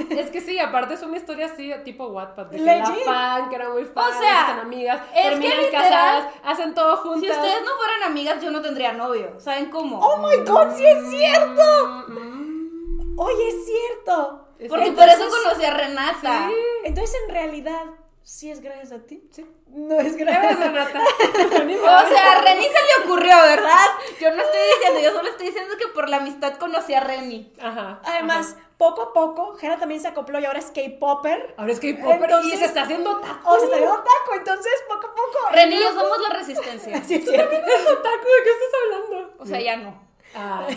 es que sí, aparte es una historia así tipo Wattpad, de que Legit. fan, que era muy fan, O sea, están amigas, es que terminan literal, casadas, hacen todo juntas. Si ustedes no fueran amigas, yo no tendría novio. ¿Saben cómo? ¡Oh my god, sí es cierto! Mm, Oye, es cierto. Porque que- por eso conocí a Renata. Sí. Entonces, en realidad, sí es gracias a ti. Sí. No es Renata. O sea, a Reni se le ocurrió, ¿verdad? Yo no estoy diciendo, yo solo estoy diciendo que por la amistad conocí a Reni. Ajá. Además, poco a poco, Jera también se acopló y ahora es K-Popper. Ahora es que Popper y Entonces- se está haciendo taco. O se está viendo taco, entonces poco a poco. Reni yo somos la resistencia. Sí, es cierto. taco? ¿De qué estás hablando? O sea, ya no. Ah,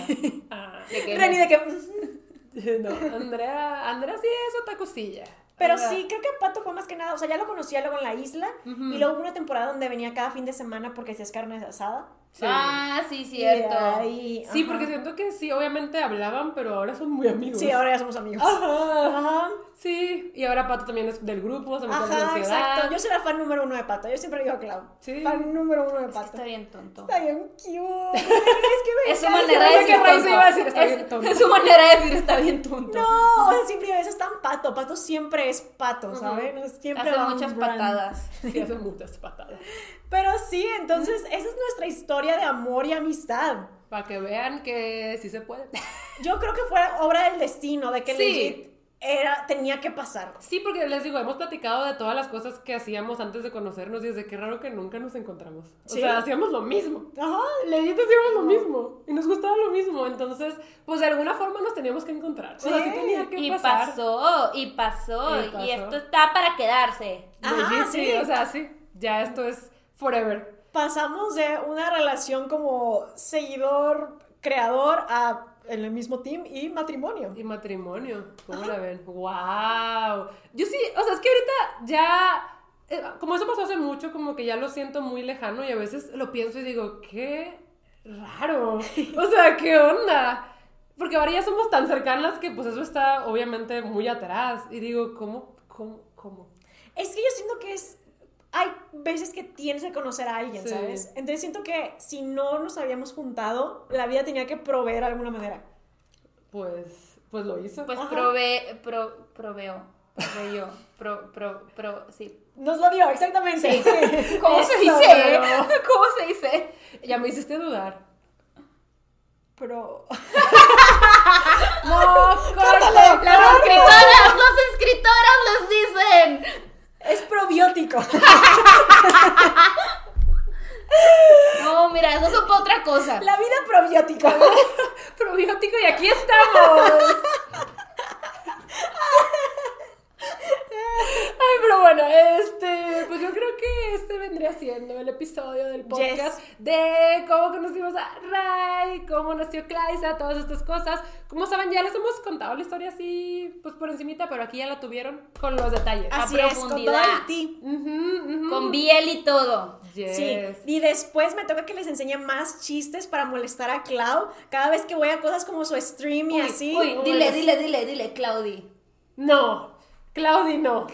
ah. De que Reni de que. No, Andrea, Andrea sí es otacosilla. Pero sí, creo que Pato fue más que nada, o sea, ya lo conocía luego en la isla, y luego hubo una temporada donde venía cada fin de semana porque hacías carne asada. Sí. Ah, sí, cierto. ahí- Sí, porque siento que sí, obviamente hablaban, pero ahora son muy amigos. Sí, ahora ya somos amigos. Ajá. Ajá. Sí, y ahora Pato también es del grupo, se metió la exacto. Yo soy la fan número uno de Pato. Yo siempre digo a Clau. Sí. Fan número uno de Es que Pato. está bien tonto. Está bien cute. es que me Es su manera de decir que Raiza tonto. iba a decir, está Es- bien tonto. Es su manera de decir está bien tonto. No, o sea, siempre eso es tan pato. Pato siempre es pato, ¿sabes? Siempre Hace muchas brand. patadas. Sí, hace muchas patadas. Pero sí, entonces, esa es nuestra historia de amor y amistad. Para que vean que sí se puede. Yo creo que fue obra del destino, de que Sí. legit era, tenía que pasar. Sí, porque les digo, hemos platicado de todas las cosas que hacíamos antes de conocernos y desde qué raro que nunca nos encontramos. O Sí. sea, hacíamos lo mismo. Ajá. Legit hacíamos lo mismo y nos gustaba lo mismo. Entonces, pues de alguna forma nos teníamos que encontrar. O sea, sí Sí. tenía que Y pasar. pasó, y pasó, Y y, pasó. esto está para quedarse. Ajá, Legit, sí, sí. o sea, sí. Ya esto es forever. Pasamos de una relación como seguidor, creador, a en el mismo team y matrimonio. Y matrimonio, ¿cómo la ven? ¡Wow! Yo sí, o sea, es que ahorita ya, eh, como eso pasó hace mucho, como que ya lo siento muy lejano y a veces lo pienso y digo, qué raro. O sea, ¿qué onda? Porque ahora ya somos tan cercanas que pues eso está obviamente muy atrás. Y digo, ¿cómo? ¿Cómo? ¿Cómo? Es que yo siento que es. Hay veces que tienes que conocer a alguien, Sí. ¿sabes? Entonces siento que si no nos habíamos juntado, la vida tenía que proveer de alguna manera. Pues, pues lo hizo. Pues prove, pro, proveo, proveyó, pro, pro, pro, sí. Nos lo dio, exactamente. sí. ¿Cómo se dice? pero- ¿Cómo se dice? Ya me hiciste dudar. Pero. No, Córtale, Las escritoras, las escritoras les dicen. Es probiótico. No, mira, eso es para otra cosa. La vida probiótica. probiótico y aquí estamos. Ay, pero bueno, este, pues yo creo que este vendría siendo el episodio del podcast de cómo conocimos a Ray, cómo nació Claisa, todas estas cosas. Como saben, ya les hemos contado la historia así, pues por encimita, pero aquí ya la tuvieron con los detalles. Así es, con todo. Con Biel y todo. Yes. Sí, y después me toca que les enseñe más chistes para molestar a Clau cada vez que voy a cosas como su stream y Uy, así. uy, dile, dile, dile, dile, Claudi. No, Claudi no.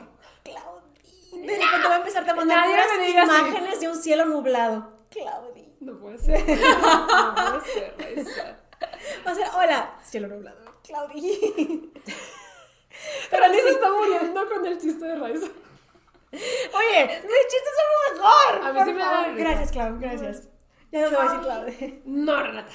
Claudi. De repente va a empezar a mandar Nadie puras me diga así. imágenes de un cielo nublado. Claudi. No puede ser. No puede ser, Raiza. Va a ser, hola, cielo nublado. Claudi. Pero Ani se está muriendo con el chiste de Raiza. Oye, mis chistes son lo mejor. A mí por sí me da risa. Gracias, Clau, gracias. Ya no te voy a decir Claudi. No, Renata.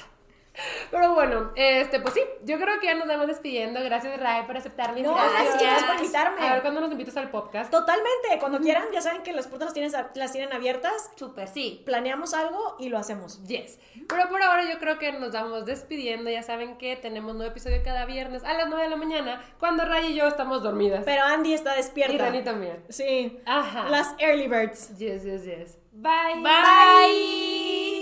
Pero bueno, este, pues sí, yo creo que ya nos vamos despidiendo. Gracias, Ray, por aceptar No, invitación. gracias, chicas, por invitarme. A ver cuándo nos invitas al podcast. Totalmente, cuando quieran, ya saben que las puertas las tienen, las tienen abiertas. Súper, sí. Planeamos algo y lo hacemos. Yes. Pero por ahora yo creo que nos vamos despidiendo. Ya saben que tenemos nuevo episodio cada viernes a las 9 de la mañana, cuando Ray y yo estamos dormidas. Pero Andy está y despierta. Rani también. Sí. Ajá. Las early birds. Yes, yes, yes. Bye. Bye.